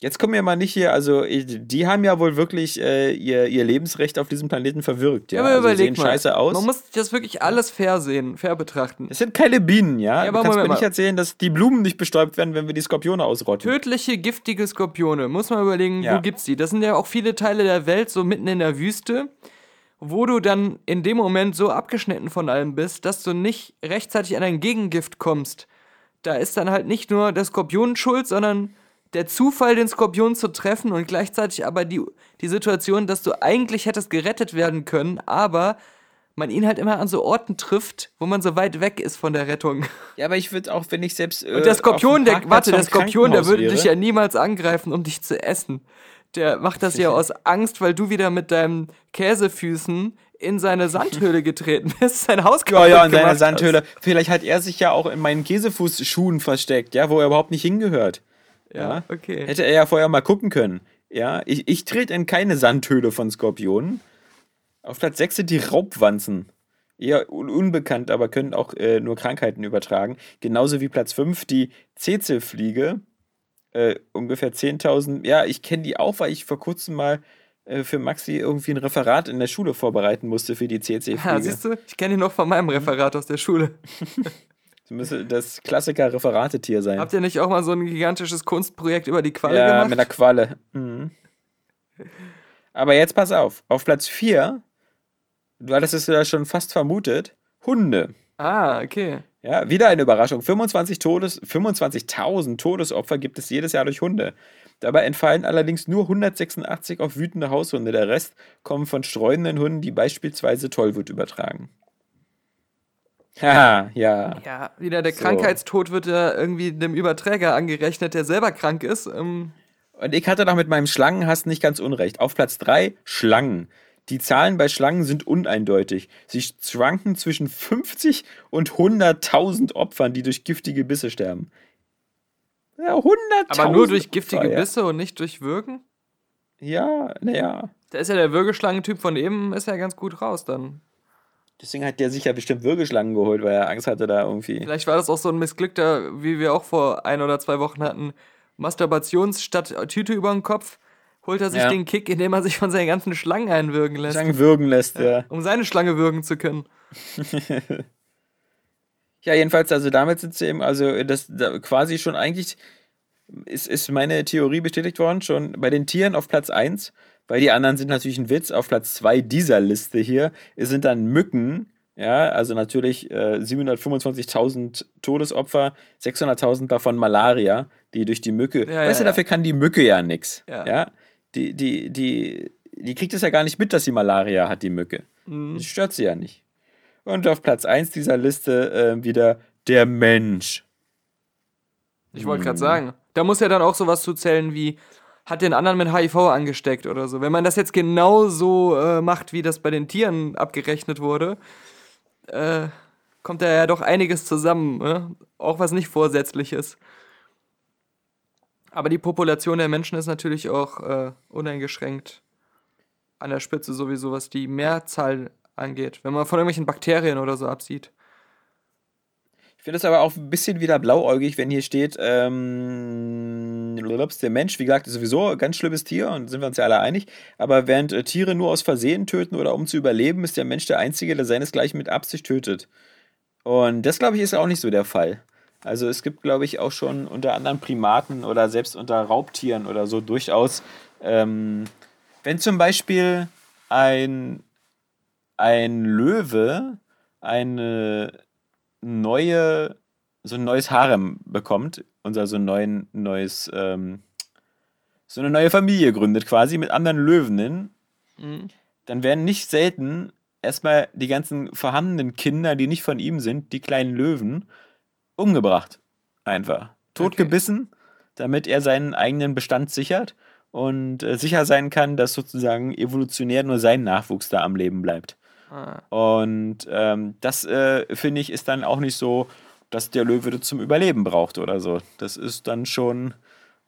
jetzt kommen wir mal nicht hier, also die haben ja wohl wirklich äh, ihr, ihr Lebensrecht auf diesem Planeten verwirkt. Ja, aber also sehen mal. scheiße aus. Man muss das wirklich alles fair sehen, fair betrachten. es sind keine Bienen, ja? Ja, du aber kannst mir Moment nicht mal. erzählen, dass die Blumen nicht bestäubt werden, wenn wir die Skorpione ausrotten. Tödliche, giftige Skorpione. Muss man überlegen, Ja. wo gibt's die? Das sind ja auch viele Teile der Welt, so mitten in der Wüste, wo du dann in dem Moment so abgeschnitten von allem bist, dass du nicht rechtzeitig an ein Gegengift kommst. Da ist dann halt nicht nur der Skorpion schuld, sondern der Zufall, den Skorpion zu treffen und gleichzeitig aber die, die Situation, dass du eigentlich hättest gerettet werden können, aber man ihn halt immer an so Orten trifft, wo man so weit weg ist von der Rettung. Ja, aber ich würde auch, wenn ich selbst. Äh, Und der Skorpion, auf dem der, warte, der Skorpion, der würde wäre, dich ja niemals angreifen, um dich zu essen. Der macht das ja [LAUGHS] aus Angst, weil du wieder mit deinen Käsefüßen in seine Sandhöhle getreten bist, sein Haus Ja, ja, in seiner Sandhöhle. Vielleicht hat er sich ja auch in meinen Käsefußschuhen versteckt, ja, wo er überhaupt nicht hingehört. Hast. Ja, okay. Hätte er ja vorher mal gucken können. Ja, ich, ich trete in keine Sandhöhle von Skorpionen. Auf Platz 6 sind die Raubwanzen. Eher un unbekannt, aber können auch äh, nur Krankheiten übertragen. Genauso wie Platz 5 die Tsetse-Fliege. Äh, ungefähr 10.000. Ja, ich kenne die auch, weil ich vor kurzem mal äh, für Maxi irgendwie ein Referat in der Schule vorbereiten musste für die Tsetse-Fliege. Ja, siehst du, ich kenne ihn noch von meinem Referat aus der Schule. [LAUGHS] Das müsste das Klassiker-Referatetier sein. Habt ihr nicht auch mal so ein gigantisches Kunstprojekt über die Qualle ja, gemacht? mit einer Qualle. Mhm. Aber jetzt pass auf. Auf Platz 4, du hattest es ja schon fast vermutet, Hunde. Ah, okay. Ja, wieder eine Überraschung. 25 Todes, 25.000 Todesopfer gibt es jedes Jahr durch Hunde. Dabei entfallen allerdings nur 186 auf wütende Haushunde. Der Rest kommen von streunenden Hunden, die beispielsweise Tollwut übertragen. Haha, ja. Ja, wieder der So. Krankheitstod wird ja irgendwie dem Überträger angerechnet, der selber krank ist. Ähm, Und ich hatte doch mit meinem Schlangenhass nicht ganz unrecht. Auf Platz 3 Schlangen. Die Zahlen bei Schlangen sind uneindeutig. Sie schwanken zwischen 50 und 100.000 Opfern, die durch giftige Bisse sterben. Ja, 100.000. aber nur durch giftige Opfer, ja. Bisse und nicht durch Würgen? Ja, naja. Da ist ja der Würgeschlangentyp von eben, ist ja ganz gut raus dann. Deswegen hat der sich ja bestimmt Würgeschlangen geholt, weil er Angst hatte da irgendwie. Vielleicht war das auch so ein missglückter, wie wir auch vor ein oder zwei Wochen hatten, Masturbations statt Tüte über den Kopf, holt er sich Ja. den Kick, indem er sich von seinen ganzen Schlangen einwürgen lässt, Schlangen würgen lässt, ja. um seine Schlange würgen zu können. [LAUGHS] Ja, jedenfalls, also damit sind sie eben, also das da quasi schon eigentlich ist, ist meine Theorie bestätigt worden, schon bei den Tieren auf Platz 1. weil die anderen sind natürlich ein Witz. Auf Platz 2 dieser Liste hier sind dann Mücken. Ja, also natürlich äh, 725.000 Todesopfer, 600.000 davon Malaria, die durch die Mücke. Ja, weißt ja, du, dafür kann die Mücke ja nichts. Ja. Die, die, die, die kriegt es ja gar nicht mit, dass sie Malaria hat, die Mücke. Das stört sie ja nicht. Und auf Platz 1 dieser Liste äh, wieder der Mensch. Ich wollte gerade sagen, da muss ja dann auch sowas zu zählen wie, hat den anderen mit HIV angesteckt oder so. Wenn man das jetzt genau so äh, macht, wie das bei den Tieren abgerechnet wurde, äh, kommt da ja doch einiges zusammen. Ne? Auch was nicht vorsätzlich ist. Aber die Population der Menschen ist natürlich auch äh, uneingeschränkt an der Spitze, sowieso was die Mehrzahl angeht. Wenn man von irgendwelchen Bakterien oder so absieht. Ich finde es aber auch ein bisschen wieder blauäugig, wenn hier steht, ähm, der Mensch, wie gesagt, ist sowieso ein ganz schlimmes Tier und sind wir uns ja alle einig. Aber während äh, Tiere nur aus Versehen töten oder um zu überleben, ist der Mensch der Einzige, der seinesgleichen mit Absicht tötet. Und das, glaube ich, ist auch nicht so der Fall. Also es gibt, glaube ich, auch schon unter anderen Primaten oder selbst unter Raubtieren oder so durchaus, ähm, wenn zum Beispiel ein, ein Löwe eine neue, so ein neues Harem bekommt, unser so ein neuen, neues, ähm, so eine neue Familie gründet quasi mit anderen Löwinnen, dann werden nicht selten erstmal die ganzen vorhandenen Kinder, die nicht von ihm sind, die kleinen Löwen, umgebracht. Einfach. Totgebissen, damit er seinen eigenen Bestand sichert und äh, sicher sein kann, dass sozusagen evolutionär nur sein Nachwuchs da am Leben bleibt. Ah. Und ähm, das äh, finde ich ist dann auch nicht so, dass der Löwe das zum Überleben braucht oder so. Das ist dann schon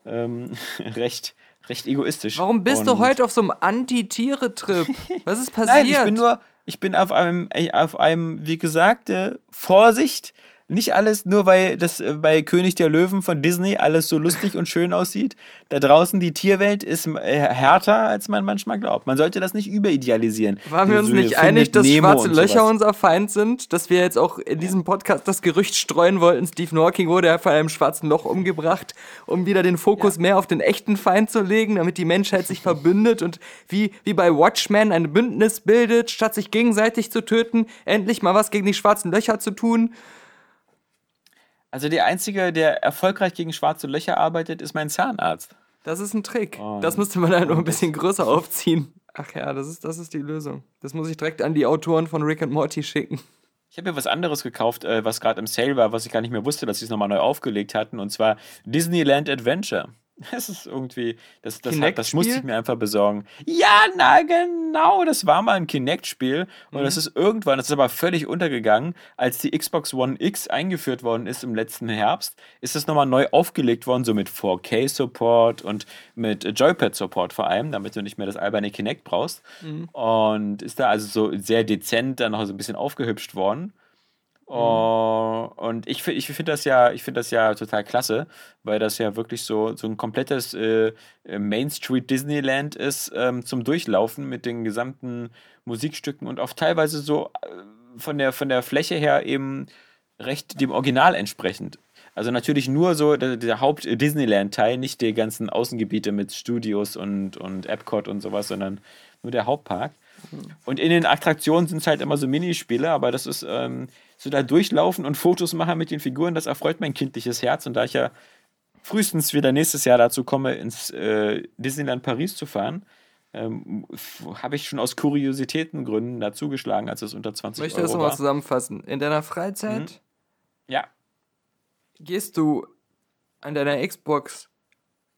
ähm, [LAUGHS] recht, recht egoistisch. Warum bist du Und- heute auf so einem Anti-Tiere-Trip? [LAUGHS] Was ist passiert? Nein, ich bin nur, ich bin auf einem, auf einem, wie gesagt, äh, Vorsicht. Nicht alles, nur weil das äh, bei König der Löwen von Disney alles so lustig und schön aussieht. Da draußen die Tierwelt ist äh, härter, als man manchmal glaubt. Man sollte das nicht überidealisieren. Waren wir uns So, nicht einig, dass Nemo schwarze Löcher unser Feind sind? Dass wir jetzt auch in diesem Podcast das Gerücht streuen wollten, Stephen Hawking wurde ja von einem schwarzen Loch umgebracht, um wieder den Fokus mehr auf den echten Feind zu legen, damit die Menschheit sich [LAUGHS] verbündet und wie, wie bei Watchmen ein Bündnis bildet, statt sich gegenseitig zu töten, endlich mal was gegen die schwarzen Löcher zu tun. Also der Einzige, der erfolgreich gegen schwarze Löcher arbeitet, ist mein Zahnarzt. Das ist ein Trick. Und- das müsste man halt noch ein bisschen größer aufziehen. Ach ja, das ist, das ist die Lösung. Das muss ich direkt an die Autoren von Rick and Morty schicken. Ich habe mir was anderes gekauft, äh, was gerade im Sale war, was ich gar nicht mehr wusste, dass sie es nochmal neu aufgelegt hatten, und zwar Disneyland Adventure. [LAUGHS] Das ist irgendwie, das, das, hat, das musste ich mir einfach besorgen. Ja, na genau, das war mal ein Kinect-Spiel und das ist irgendwann, das ist aber völlig untergegangen, als die Xbox One X eingeführt worden ist im letzten Herbst, ist das nochmal neu aufgelegt worden, so mit 4K-Support und mit Joypad-Support vor allem, damit du nicht mehr das alberne Kinect brauchst. Und ist da also so sehr dezent dann noch so ein bisschen aufgehübscht worden. Oh, und ich, ich finde das ja, ich finde das ja total klasse, weil das ja wirklich so, so ein komplettes äh, äh, Main Street Disneyland ist ähm, zum Durchlaufen mit den gesamten Musikstücken und auch teilweise so äh, von der, von der Fläche her eben recht dem Original entsprechend. Also natürlich nur so der, der Haupt-Disneyland-Teil, nicht die ganzen Außengebiete mit Studios und, und Epcot und sowas, sondern nur der Hauptpark. Und in den Attraktionen sind es halt immer so Minispiele, aber das ist ähm, so da durchlaufen und Fotos machen mit den Figuren, das erfreut mein kindliches Herz. Und da ich ja frühestens wieder nächstes Jahr dazu komme, ins äh, Disneyland Paris zu fahren, ähm, habe ich schon aus Kuriositätengründen dazu geschlagen, als es unter 20 Ich möchte das Euro nochmal war. zusammenfassen. In deiner Freizeit Ja, gehst du an deiner Xbox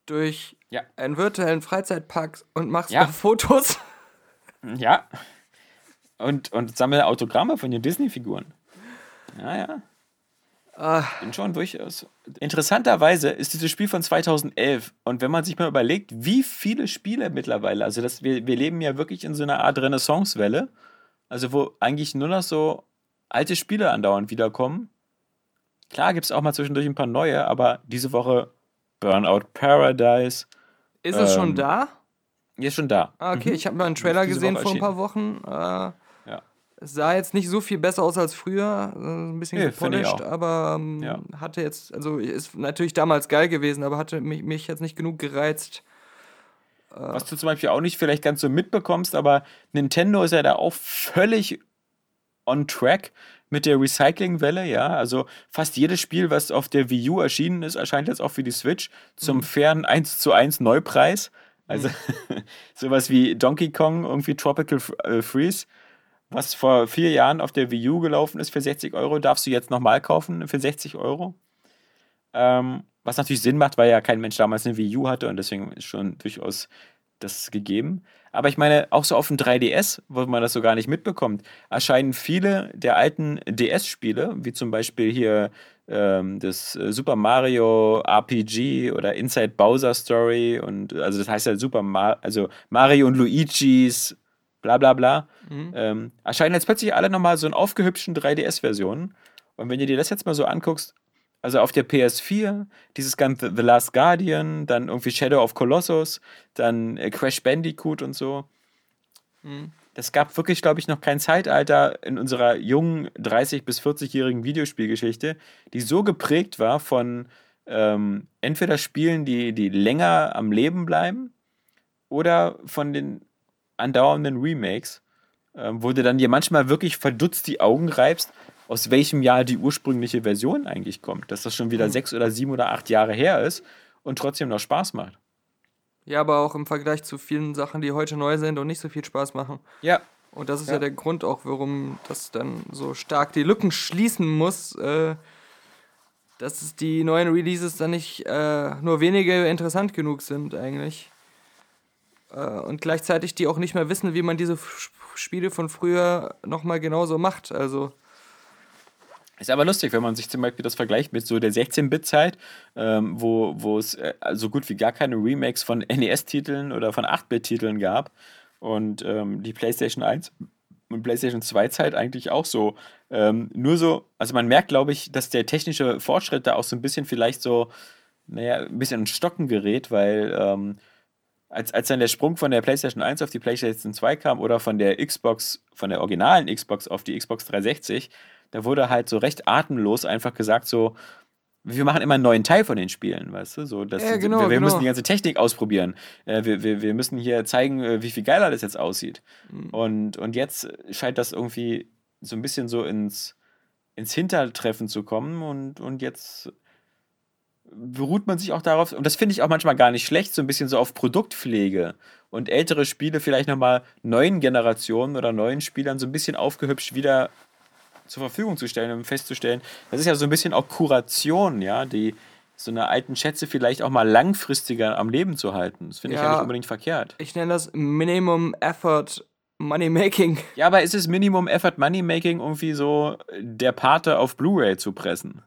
durch Ja. einen virtuellen Freizeitpark und machst Ja. da Fotos. ja. Und, und sammle Autogramme von den Disney-Figuren. Ja, ja. Ah, Bin schon durchaus. Interessanterweise ist dieses Spiel von 2011 und wenn man sich mal überlegt, wie viele Spiele mittlerweile, also das, wir, wir leben ja wirklich in so einer Art Renaissance-Welle, also wo eigentlich nur noch so alte Spiele andauernd wiederkommen. Klar gibt es auch mal zwischendurch ein paar neue, aber diese Woche Burnout Paradise ist es schon Ähm, da? ist schon da. Ah, okay, ich habe mal einen Trailer gesehen vor ein paar Wochen. Äh. Es sah jetzt nicht so viel besser aus als früher, äh, ein bisschen Nee, gepolished, aber ähm, Ja. hatte jetzt, also ist natürlich damals geil gewesen, aber hatte mich, mich jetzt nicht genug gereizt, Was du zum Beispiel auch nicht vielleicht ganz so mitbekommst, aber Nintendo ist ja da auch völlig on track mit der Recyclingwelle, ja. Also fast jedes Spiel, was auf der Wii U erschienen ist, erscheint jetzt auch für die Switch zum fairen 1 zu 1 Neupreis. Also [LAUGHS] sowas wie Donkey Kong, irgendwie Tropical äh, Freeze, was vor vier Jahren auf der Wii U gelaufen ist für 60 Euro, darfst du jetzt nochmal kaufen für 60 Euro. Ähm, was natürlich Sinn macht, weil ja kein Mensch damals eine Wii U hatte und deswegen ist schon durchaus das gegeben. Aber ich meine, auch so auf dem 3DS, wo man das so gar nicht mitbekommt, erscheinen viele der alten DS-Spiele, wie zum Beispiel hier ähm, das äh, Super Mario RPG oder Inside Bowser Story und also das heißt ja Super Mar also Mario und Luigi's bla bla bla, ähm, erscheinen jetzt plötzlich alle nochmal so in aufgehübschten 3DS-Versionen. Und wenn du dir das jetzt mal so anguckst, also auf der PS4, dieses ganze The Last Guardian, dann irgendwie Shadow of Colossus, dann äh, Crash Bandicoot und so. Das gab wirklich, glaube ich, noch kein Zeitalter in unserer jungen 30- bis 40-jährigen Videospielgeschichte, die so geprägt war von ähm, entweder Spielen, die, die länger am Leben bleiben, oder von den andauernden Remakes, ähm, wo du dann dir manchmal wirklich verdutzt die Augen reibst, aus welchem Jahr die ursprüngliche Version eigentlich kommt. Dass das schon wieder sechs oder sieben oder acht Jahre her ist und trotzdem noch Spaß macht. Ja, aber auch im Vergleich zu vielen Sachen, die heute neu sind und nicht so viel Spaß machen. Ja, Und das ist ja, Ja. der Grund auch, warum das dann so stark die Lücken schließen muss, äh, dass es die neuen Releases dann nicht äh, nur wenige interessant genug sind eigentlich. Äh, und gleichzeitig die auch nicht mehr wissen, wie man diese Spiele von früher nochmal genauso macht. Also, Ist aber lustig, wenn man sich zum Beispiel das vergleicht mit so der 16-Bit-Zeit, ähm, wo, es äh, so gut wie gar keine Remakes von [LAUGHS] NES-Titeln oder von 8-Bit-Titeln gab. Und ähm, die PlayStation 1 und PlayStation 2-Zeit eigentlich auch so. Ähm, nur so, also man merkt, glaube ich, dass der technische Fortschritt da auch so ein bisschen vielleicht so, naja, ein bisschen ins Stocken gerät, weil ähm, als, als dann der Sprung von der PlayStation 1 auf die PlayStation 2 kam oder von der Xbox, von der originalen Xbox auf die Xbox 360, da wurde halt so recht atemlos einfach gesagt, so, wir machen immer einen neuen Teil von den Spielen, weißt du? So, dass Ja, genau, wir, wir genau. müssen die ganze Technik ausprobieren. Äh, wir, wir, wir müssen hier zeigen, äh, wie viel geiler das jetzt aussieht. Mhm. Und, und jetzt scheint das irgendwie so ein bisschen so ins, ins Hintertreffen zu kommen und, und jetzt beruht man sich auch darauf, und das finde ich auch manchmal gar nicht schlecht, so ein bisschen so auf Produktpflege und ältere Spiele vielleicht nochmal neuen Generationen oder neuen Spielern so ein bisschen aufgehübscht wieder zur Verfügung zu stellen, um festzustellen, das ist ja so ein bisschen auch Kuration, ja, die so eine alten Schätze vielleicht auch mal langfristiger am Leben zu halten. Das finde ich ja Ja. nicht unbedingt verkehrt. ich nenne das Minimum Effort Money Making. [LAUGHS] Ja, aber ist es Minimum Effort Money Making irgendwie so der Pate auf Blu-ray zu pressen?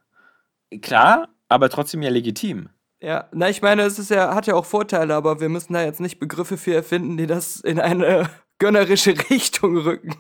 Klar, aber trotzdem ja legitim. Ja, na, ich meine, es ist ja, hat ja auch Vorteile, aber wir müssen da jetzt nicht Begriffe für erfinden, die das in eine [LAUGHS] gönnerische Richtung rücken.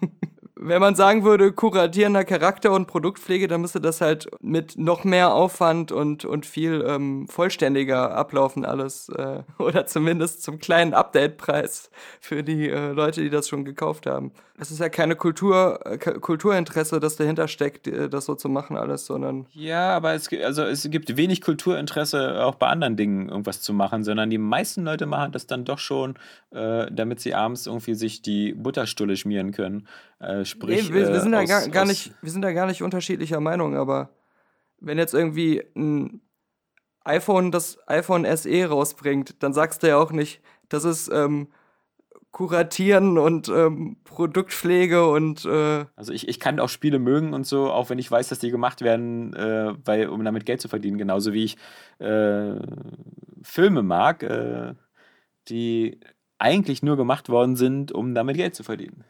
Wenn man sagen würde, kuratierender Charakter und Produktpflege, dann müsste das halt mit noch mehr Aufwand und, und viel ähm, vollständiger ablaufen alles. Äh, [LAUGHS] oder zumindest zum kleinen Update-Preis für die äh, Leute, die das schon gekauft haben. Es ist ja keine Kultur, äh, Kulturinteresse, das dahinter steckt, äh, das so zu machen alles, sondern Ja, aber es gibt, also es gibt wenig Kulturinteresse, auch bei anderen Dingen irgendwas zu machen, sondern die meisten Leute machen das dann doch schon, äh, damit sie abends irgendwie sich die Butterstulle schmieren können. Äh, sprich, Nee, wir, wir äh, sind da aus- gar, gar aus- nicht, wir sind da gar nicht unterschiedlicher Meinung, aber wenn jetzt irgendwie ein iPhone das iPhone SE rausbringt, dann sagst du ja auch nicht, das ist ähm, Kuratieren und ähm, Produktpflege und äh, Also ich, ich kann auch Spiele mögen und so, auch wenn ich weiß, dass die gemacht werden, äh, weil, um damit Geld zu verdienen, genauso wie ich äh, Filme mag, äh, die eigentlich nur gemacht worden sind, um damit Geld zu verdienen.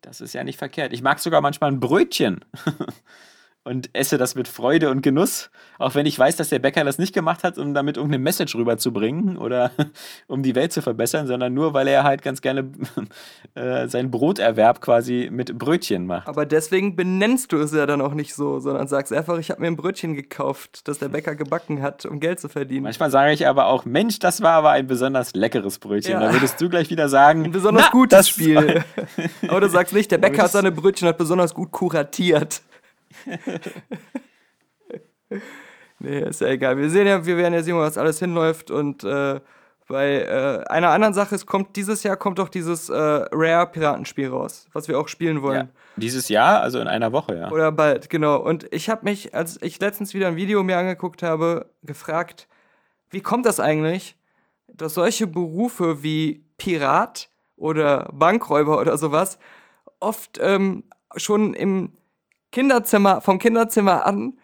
Das ist ja nicht verkehrt. Ich mag sogar manchmal ein Brötchen [LAUGHS] und esse das mit Freude und Genuss, auch wenn ich weiß, dass der Bäcker das nicht gemacht hat, um damit irgendeine Message rüberzubringen [LAUGHS] oder [LAUGHS] um die Welt zu verbessern, sondern nur, weil er halt ganz gerne [LAUGHS] äh, seinen Broterwerb quasi mit Brötchen macht. aber deswegen benennst du es ja dann auch nicht so, sondern sagst einfach, ich habe mir ein Brötchen gekauft, das der Bäcker gebacken hat, um Geld zu verdienen. Manchmal sage ich aber auch, Mensch, das war aber ein besonders leckeres Brötchen. Ja. Da würdest du gleich wieder sagen, Ein besonders "Na, gutes das Spiel. Aber du sagst nicht, der Bäcker hat seine Brötchen hat besonders gut kuratiert. [LAUGHS] nee, ist ja egal. Wir sehen ja, wir werden ja sehen, was alles hinläuft und äh, Bei äh, einer anderen Sache, es kommt dieses Jahr kommt doch dieses äh, Rare-Piratenspiel raus, was wir auch spielen wollen. Ja. Dieses Jahr, also in einer Woche, ja. Oder bald, genau. Und ich habe mich, als ich letztens wieder ein Video mir angeguckt habe, gefragt, wie kommt das eigentlich, dass solche Berufe wie Pirat oder Bankräuber oder sowas oft ähm, schon im Kinderzimmer, vom Kinderzimmer an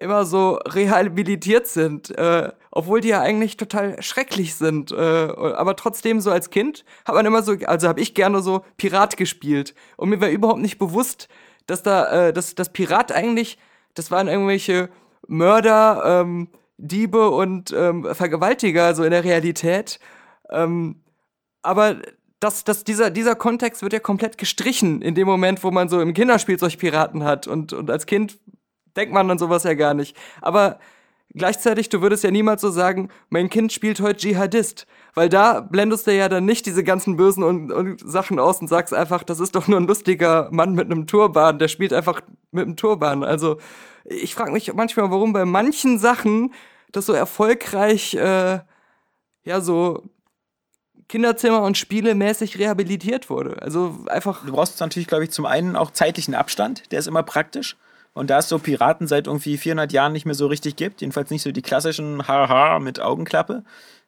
immer so rehabilitiert sind, äh, obwohl die ja eigentlich total schrecklich sind. Äh, aber trotzdem so als Kind hat man immer so, also habe ich gerne so Pirat gespielt. Und mir war überhaupt nicht bewusst, dass da, äh, dass das Pirat eigentlich, das waren irgendwelche Mörder, ähm, Diebe und ähm, Vergewaltiger so in der Realität. Ähm, aber das, das, dieser, dieser Kontext wird ja komplett gestrichen in dem Moment, wo man so im Kinderspielzeug Piraten hat. Und, und als Kind denkt man an sowas ja gar nicht. Aber gleichzeitig, du würdest ja niemals so sagen, mein Kind spielt heute Dschihadist. Weil da blendest du ja dann nicht diese ganzen Bösen und, und Sachen aus und sagst einfach, das ist doch nur ein lustiger Mann mit einem Turban, der spielt einfach mit einem Turban. Also ich frage mich manchmal, warum bei manchen Sachen das so erfolgreich, äh, ja, so Kinderzimmer und Spiele mäßig rehabilitiert wurde. Also einfach. Du brauchst natürlich, glaube ich, zum einen auch zeitlichen Abstand, der ist immer praktisch. Und da es so Piraten seit irgendwie 400 Jahren nicht mehr so richtig gibt, jedenfalls nicht so die klassischen Haha mit Augenklappe,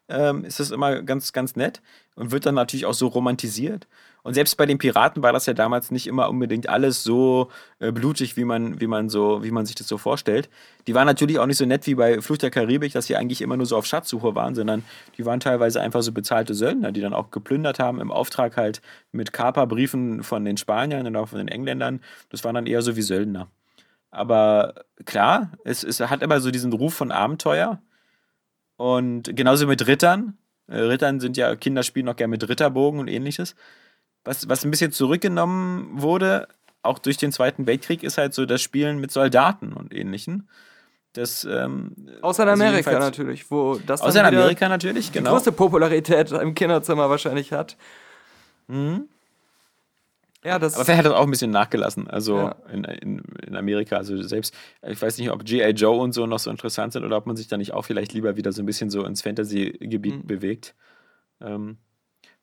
ähm, ist das immer ganz, ganz nett und wird dann natürlich auch so romantisiert. Und selbst bei den Piraten war das ja damals nicht immer unbedingt alles so äh, blutig, wie man, wie, man so, wie man sich das so vorstellt. Die waren natürlich auch nicht so nett wie bei Flucht der Karibik, dass sie eigentlich immer nur so auf Schatzsuche waren, sondern die waren teilweise einfach so bezahlte Söldner, die dann auch geplündert haben im Auftrag halt mit Kaperbriefen von den Spaniern und auch von den Engländern. Das waren dann eher so wie Söldner. Aber klar, es, es hat immer so diesen Ruf von Abenteuer. Und genauso mit Rittern. Äh, Rittern sind ja, Kinder spielen auch gerne mit Ritterbogen und ähnliches. Was, was ein bisschen zurückgenommen wurde, auch durch den Zweiten Weltkrieg, ist halt so das Spielen mit Soldaten und ähnlichen. Das, ähm, Außer in also Amerika jedenfalls- natürlich, wo das Außer in Amerika natürlich, die genau. größte Popularität im Kinderzimmer wahrscheinlich hat. Mhm. Ja, das Aber vielleicht hat das auch ein bisschen nachgelassen. Also Ja. in, in, in Amerika, also selbst, ich weiß nicht, ob G.I. Joe und so noch so interessant sind oder ob man sich da nicht auch vielleicht lieber wieder so ein bisschen so ins Fantasy-Gebiet Mhm. bewegt. Ähm,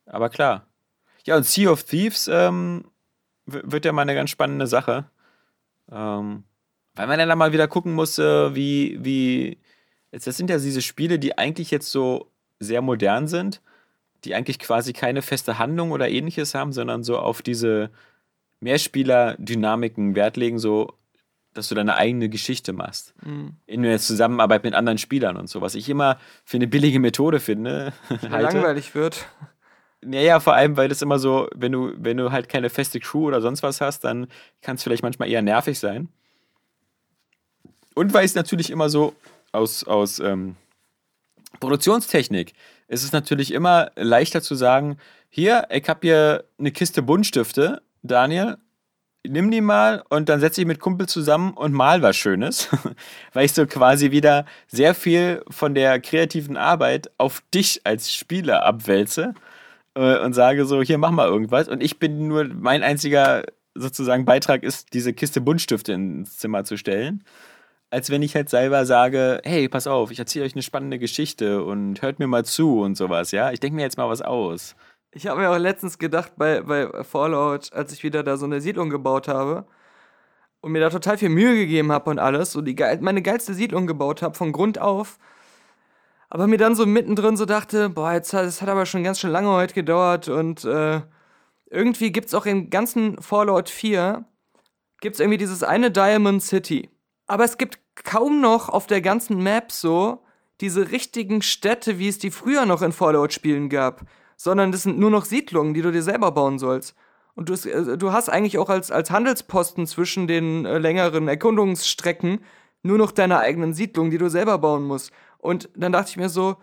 aber klar. Ja, und Sea of Thieves ähm, wird ja mal eine ganz spannende Sache. Ähm, weil man dann mal wieder gucken muss, äh, wie, wie. Jetzt, das sind ja diese Spiele, die eigentlich jetzt so sehr modern sind, die eigentlich quasi keine feste Handlung oder ähnliches haben, sondern so auf diese Mehrspieler-Dynamiken Wert legen, so dass du deine eigene Geschichte machst. Mhm. In der Zusammenarbeit mit anderen Spielern und so, was ich immer für eine billige Methode finde. [LAUGHS] langweilig wird. Naja, vor allem, weil das immer so, wenn du, wenn du halt keine feste Crew oder sonst was hast, dann kann es vielleicht manchmal eher nervig sein. Und weil es natürlich immer so aus, aus ähm, Produktionstechnik ist es natürlich immer leichter zu sagen, hier, ich habe hier eine Kiste Buntstifte, Daniel, nimm die mal und dann setze ich mit Kumpel zusammen und mal was Schönes, [LAUGHS] weil ich so quasi wieder sehr viel von der kreativen Arbeit auf dich als Spieler abwälze und sage so, hier mach mal irgendwas und ich bin nur, mein einziger sozusagen Beitrag ist, diese Kiste Buntstifte ins Zimmer zu stellen, als wenn ich halt selber sage, hey, pass auf, ich erzähle euch eine spannende Geschichte und hört mir mal zu und sowas, ja, ich denke mir jetzt mal was aus. Ich habe mir auch letztens gedacht bei, bei Fallout, als ich wieder da so eine Siedlung gebaut habe und mir da total viel Mühe gegeben habe und alles, so die meine geilste Siedlung gebaut habe von Grund auf. Aber mir dann so mittendrin so dachte, boah, jetzt hat, es hat aber schon ganz schön lange heute gedauert und äh, irgendwie gibt's auch im ganzen Fallout 4 gibt's irgendwie dieses eine Diamond City. Aber es gibt kaum noch auf der ganzen Map so diese richtigen Städte, wie es die früher noch in Fallout-Spielen gab, sondern das sind nur noch Siedlungen, die du dir selber bauen sollst. Und du, äh, du hast eigentlich auch als, als Handelsposten zwischen den äh, längeren Erkundungsstrecken nur noch deine eigenen Siedlungen, die du selber bauen musst. Und dann dachte ich mir so,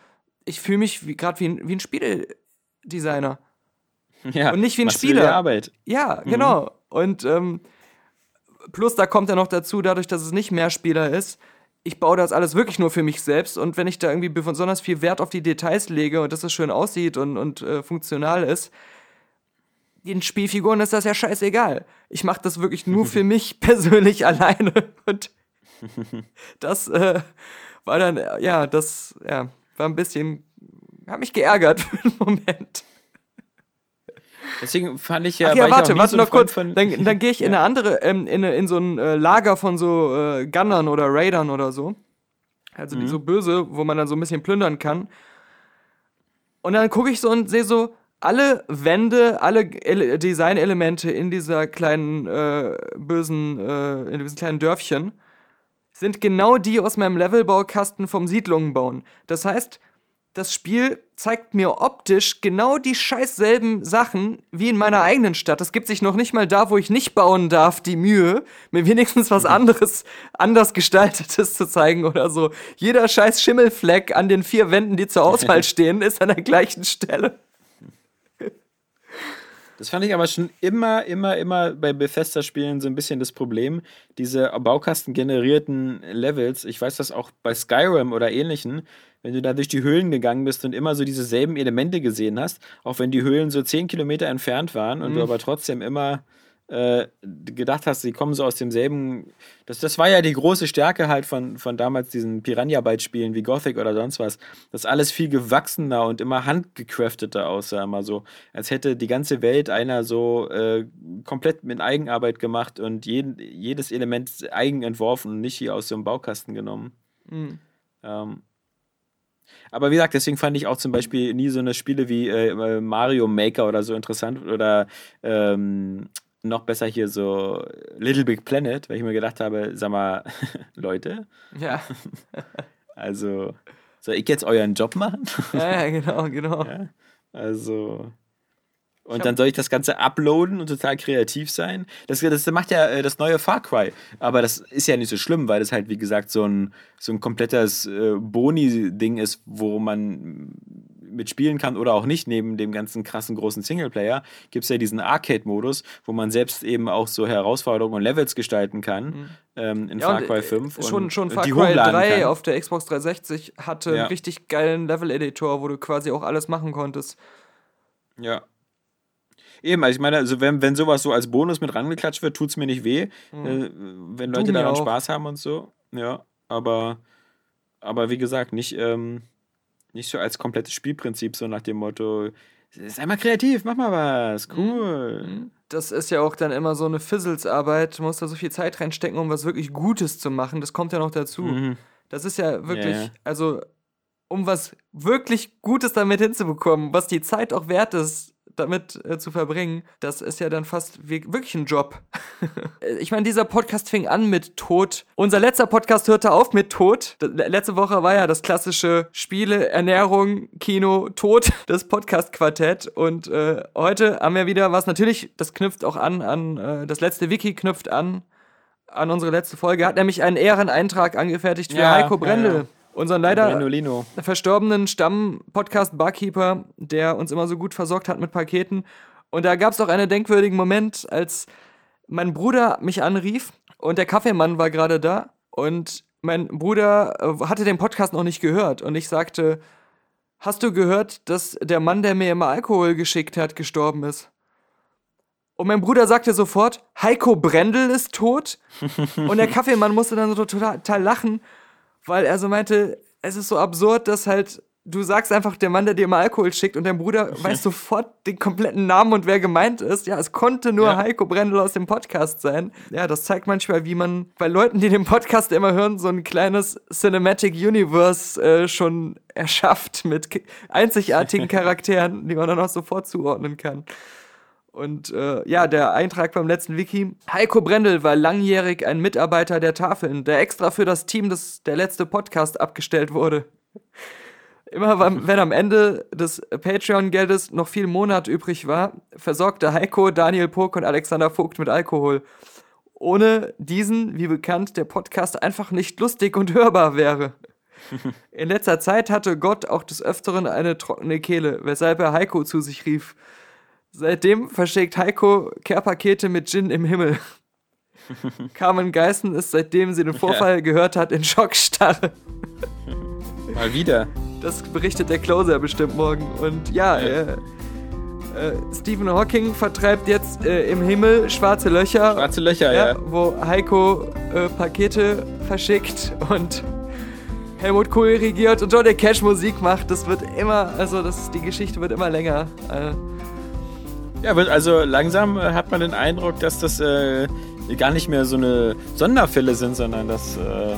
ich fühle mich wie, gerade wie, ein- wie ein Spieledesigner. [LAUGHS] Ja, Und nicht wie ein Spieler. Arbeit. Ja, genau. Und ähm, plus da kommt ja noch dazu, dadurch, dass es nicht mehr Spieler ist, ich baue das alles wirklich nur für mich selbst und wenn ich da irgendwie besonders viel Wert auf die Details lege und dass es schön aussieht und, und äh, funktional ist, den Spielfiguren ist das ja scheißegal. Ich mache das wirklich nur [LAUGHS] für mich persönlich [LAUGHS] alleine und das äh, war dann, ja, das ja, war ein bisschen hat mich geärgert [LAUGHS] für einen Moment. Deswegen fand ich ja. Ach ja, warte, warte so noch kurz. Von, Dann, dann gehe ich in [LAUGHS] eine andere, ähm, in, in so ein äh, Lager von so äh, Gunnern oder Raidern oder so. Also Mhm. die so böse, wo man dann so ein bisschen plündern kann. Und dann gucke ich so und sehe so, alle Wände, alle Ele Designelemente in dieser kleinen äh, bösen, äh, in diesem kleinen Dörfchen sind genau die aus meinem Levelbaukasten vom Siedlungen bauen. Das heißt, das Spiel zeigt mir optisch genau die scheiß selben Sachen wie in meiner eigenen Stadt. Es gibt sich noch nicht mal da, wo ich nicht bauen darf, die Mühe, mir wenigstens was [LAUGHS] anderes, anders gestaltetes zu zeigen oder so. Jeder scheiß Schimmelfleck an den vier Wänden, die zur Auswahl [LAUGHS] stehen, ist an der gleichen Stelle. Das fand ich aber schon immer, immer, immer bei Bethesda-Spielen so ein bisschen das Problem. Diese Baukasten-generierten Levels. Ich weiß das auch bei Skyrim oder ähnlichen. Wenn du da durch die Höhlen gegangen bist und immer so dieselben Elemente gesehen hast, auch wenn die Höhlen so 10 Kilometer entfernt waren und du aber trotzdem immer äh, gedacht hast, sie kommen so aus demselben. Das, das war ja die große Stärke halt von, von damals diesen Piranha-Byte-Spielen wie Gothic oder sonst was, dass alles viel gewachsener und immer handgecrafteter aussah, immer so, als hätte die ganze Welt einer so äh, komplett mit Eigenarbeit gemacht und jeden, jedes Element eigen entworfen und nicht hier aus so einem Baukasten genommen. Ähm, aber wie gesagt, deswegen fand ich auch zum Beispiel nie so eine Spiele wie äh, Mario Maker oder so interessant oder ähm, noch besser hier so Little Big Planet, weil ich mir gedacht habe, sag mal, [LAUGHS] Leute, Ja, [LAUGHS] also soll ich jetzt euren Job machen? ja, ja genau, genau. Ja, also. Und dann soll ich das Ganze uploaden und total kreativ sein. Das, das macht ja äh, das neue Far Cry. Aber das ist ja nicht so schlimm, weil das halt, wie gesagt, so ein, so ein komplettes äh, Boni-Ding ist, wo man mitspielen kann oder auch nicht. Neben dem ganzen krassen großen Singleplayer gibt es ja diesen Arcade-Modus, wo man selbst eben auch so Herausforderungen und Levels gestalten kann ähm, in Ja, Far Cry äh, 5. Schon, und, schon und Far die Cry hochladen 3 kann. auf der Xbox 360 hatte Ja. einen richtig geilen Level-Editor, wo du quasi auch alles machen konntest. Ja. Eben, also ich meine, also wenn, wenn sowas so als Bonus mit rangeklatscht wird, tut es mir nicht weh. Äh, wenn Leute daran auch. Spaß haben und so. Ja, aber, aber wie gesagt, nicht, ähm, nicht so als komplettes Spielprinzip, so nach dem Motto, sei mal kreativ, mach mal was, Mhm. cool. Das ist ja auch dann immer so eine Fizzles-Arbeit. Du musst da so viel Zeit reinstecken, um was wirklich Gutes zu machen. Das kommt ja noch dazu. Mhm. Das ist ja wirklich, ja. also, um was wirklich Gutes damit hinzubekommen, was die Zeit auch wert ist, damit äh, zu verbringen, das ist ja dann fast wie, wirklich ein Job. [LAUGHS] Äh, ich meine, dieser Podcast fing an mit Tod. Unser letzter Podcast hörte auf mit Tod. Letzte Woche war ja das klassische Spiele, Ernährung, Kino, Tod, [LAUGHS] das Podcast-Quartett. Und äh, heute haben wir wieder was, natürlich, das knüpft auch an, an äh, das letzte Wiki knüpft an an unsere letzte Folge, hat nämlich einen Ehreneintrag angefertigt für Ja, Heiko ja, Brendel, ja. Unseren leider Brendolino. verstorbenen Stamm-Podcast-Barkeeper, der uns immer so gut versorgt hat mit Paketen. Und da gab es auch einen denkwürdigen Moment, als mein Bruder mich anrief und der Kaffeemann war gerade da und mein Bruder äh, hatte den Podcast noch nicht gehört und ich sagte, hast du gehört, dass der Mann, der mir immer Alkohol geschickt hat, gestorben ist? Und mein Bruder sagte sofort, Heiko Brendel ist tot. [LAUGHS] Und der Kaffeemann musste dann so total, total lachen, weil er so meinte, es ist so absurd, dass halt du sagst einfach der Mann, der dir immer Alkohol schickt und dein Bruder [LAUGHS] weiß sofort den kompletten Namen und wer gemeint ist. Ja, es konnte nur Ja. Heiko Brendel aus dem Podcast sein. Ja, das zeigt manchmal, wie man bei Leuten, die den Podcast immer hören, so ein kleines Cinematic Universe äh, schon erschafft mit einzigartigen [LAUGHS] Charakteren, die man dann auch sofort zuordnen kann. Und äh, ja, der Eintrag beim letzten Wiki. Heiko Brendel war langjährig ein Mitarbeiter der Tafeln, der extra für das Team des der letzte Podcast abgestellt wurde. Immer [LAUGHS] wenn am Ende des Patreon-Geldes noch viel Monat übrig war, versorgte Heiko, Daniel Puck und Alexander Vogt mit Alkohol. Ohne diesen, wie bekannt, der Podcast einfach nicht lustig und hörbar wäre. [LAUGHS] In letzter Zeit hatte Gott auch des Öfteren eine trockene Kehle, weshalb er Heiko zu sich rief. Seitdem verschickt Heiko Care-Pakete mit Gin im Himmel. [LAUGHS] Carmen Geißen ist, seitdem sie den Vorfall gehört hat, in Schockstarre. Mal wieder. Das berichtet der Closer bestimmt morgen. Und ja, äh, äh, Stephen Hawking vertreibt jetzt äh, im Himmel schwarze Löcher. Schwarze Löcher, ja. ja, wo Heiko äh, Pakete verschickt und Helmut Kohl regiert und Johnny Cash Musik macht. Das wird immer, also das, die Geschichte wird immer länger. Ja, wird- also langsam äh, hat man den Eindruck, dass das äh, gar nicht mehr so eine Sonderfälle sind, sondern dass äh,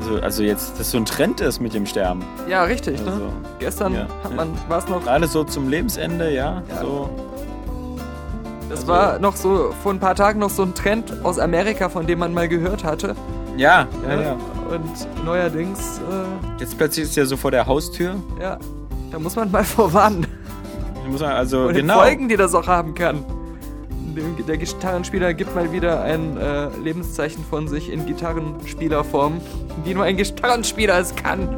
also, also jetzt das so ein Trend ist mit dem Sterben. ja, richtig, Also, ne? Gestern ja. hat man, war es noch, Gerade so zum Lebensende, ja. Ja. So. das also- war noch so, vor ein paar Tagen noch so ein Trend aus Amerika, von dem man mal gehört hatte. Ja, ja, ne? ja. Und neuerdings, äh, Jetzt plötzlich ist ja so vor der Haustür. ja, da muss man mal [LAUGHS] vorwarnen. Da Muss man also Und genau. den Folgen, die das auch haben kann. Der Gitarrenspieler gibt mal wieder ein äh, Lebenszeichen von sich in Gitarrenspielerform, die nur ein Gitarrenspieler es kann.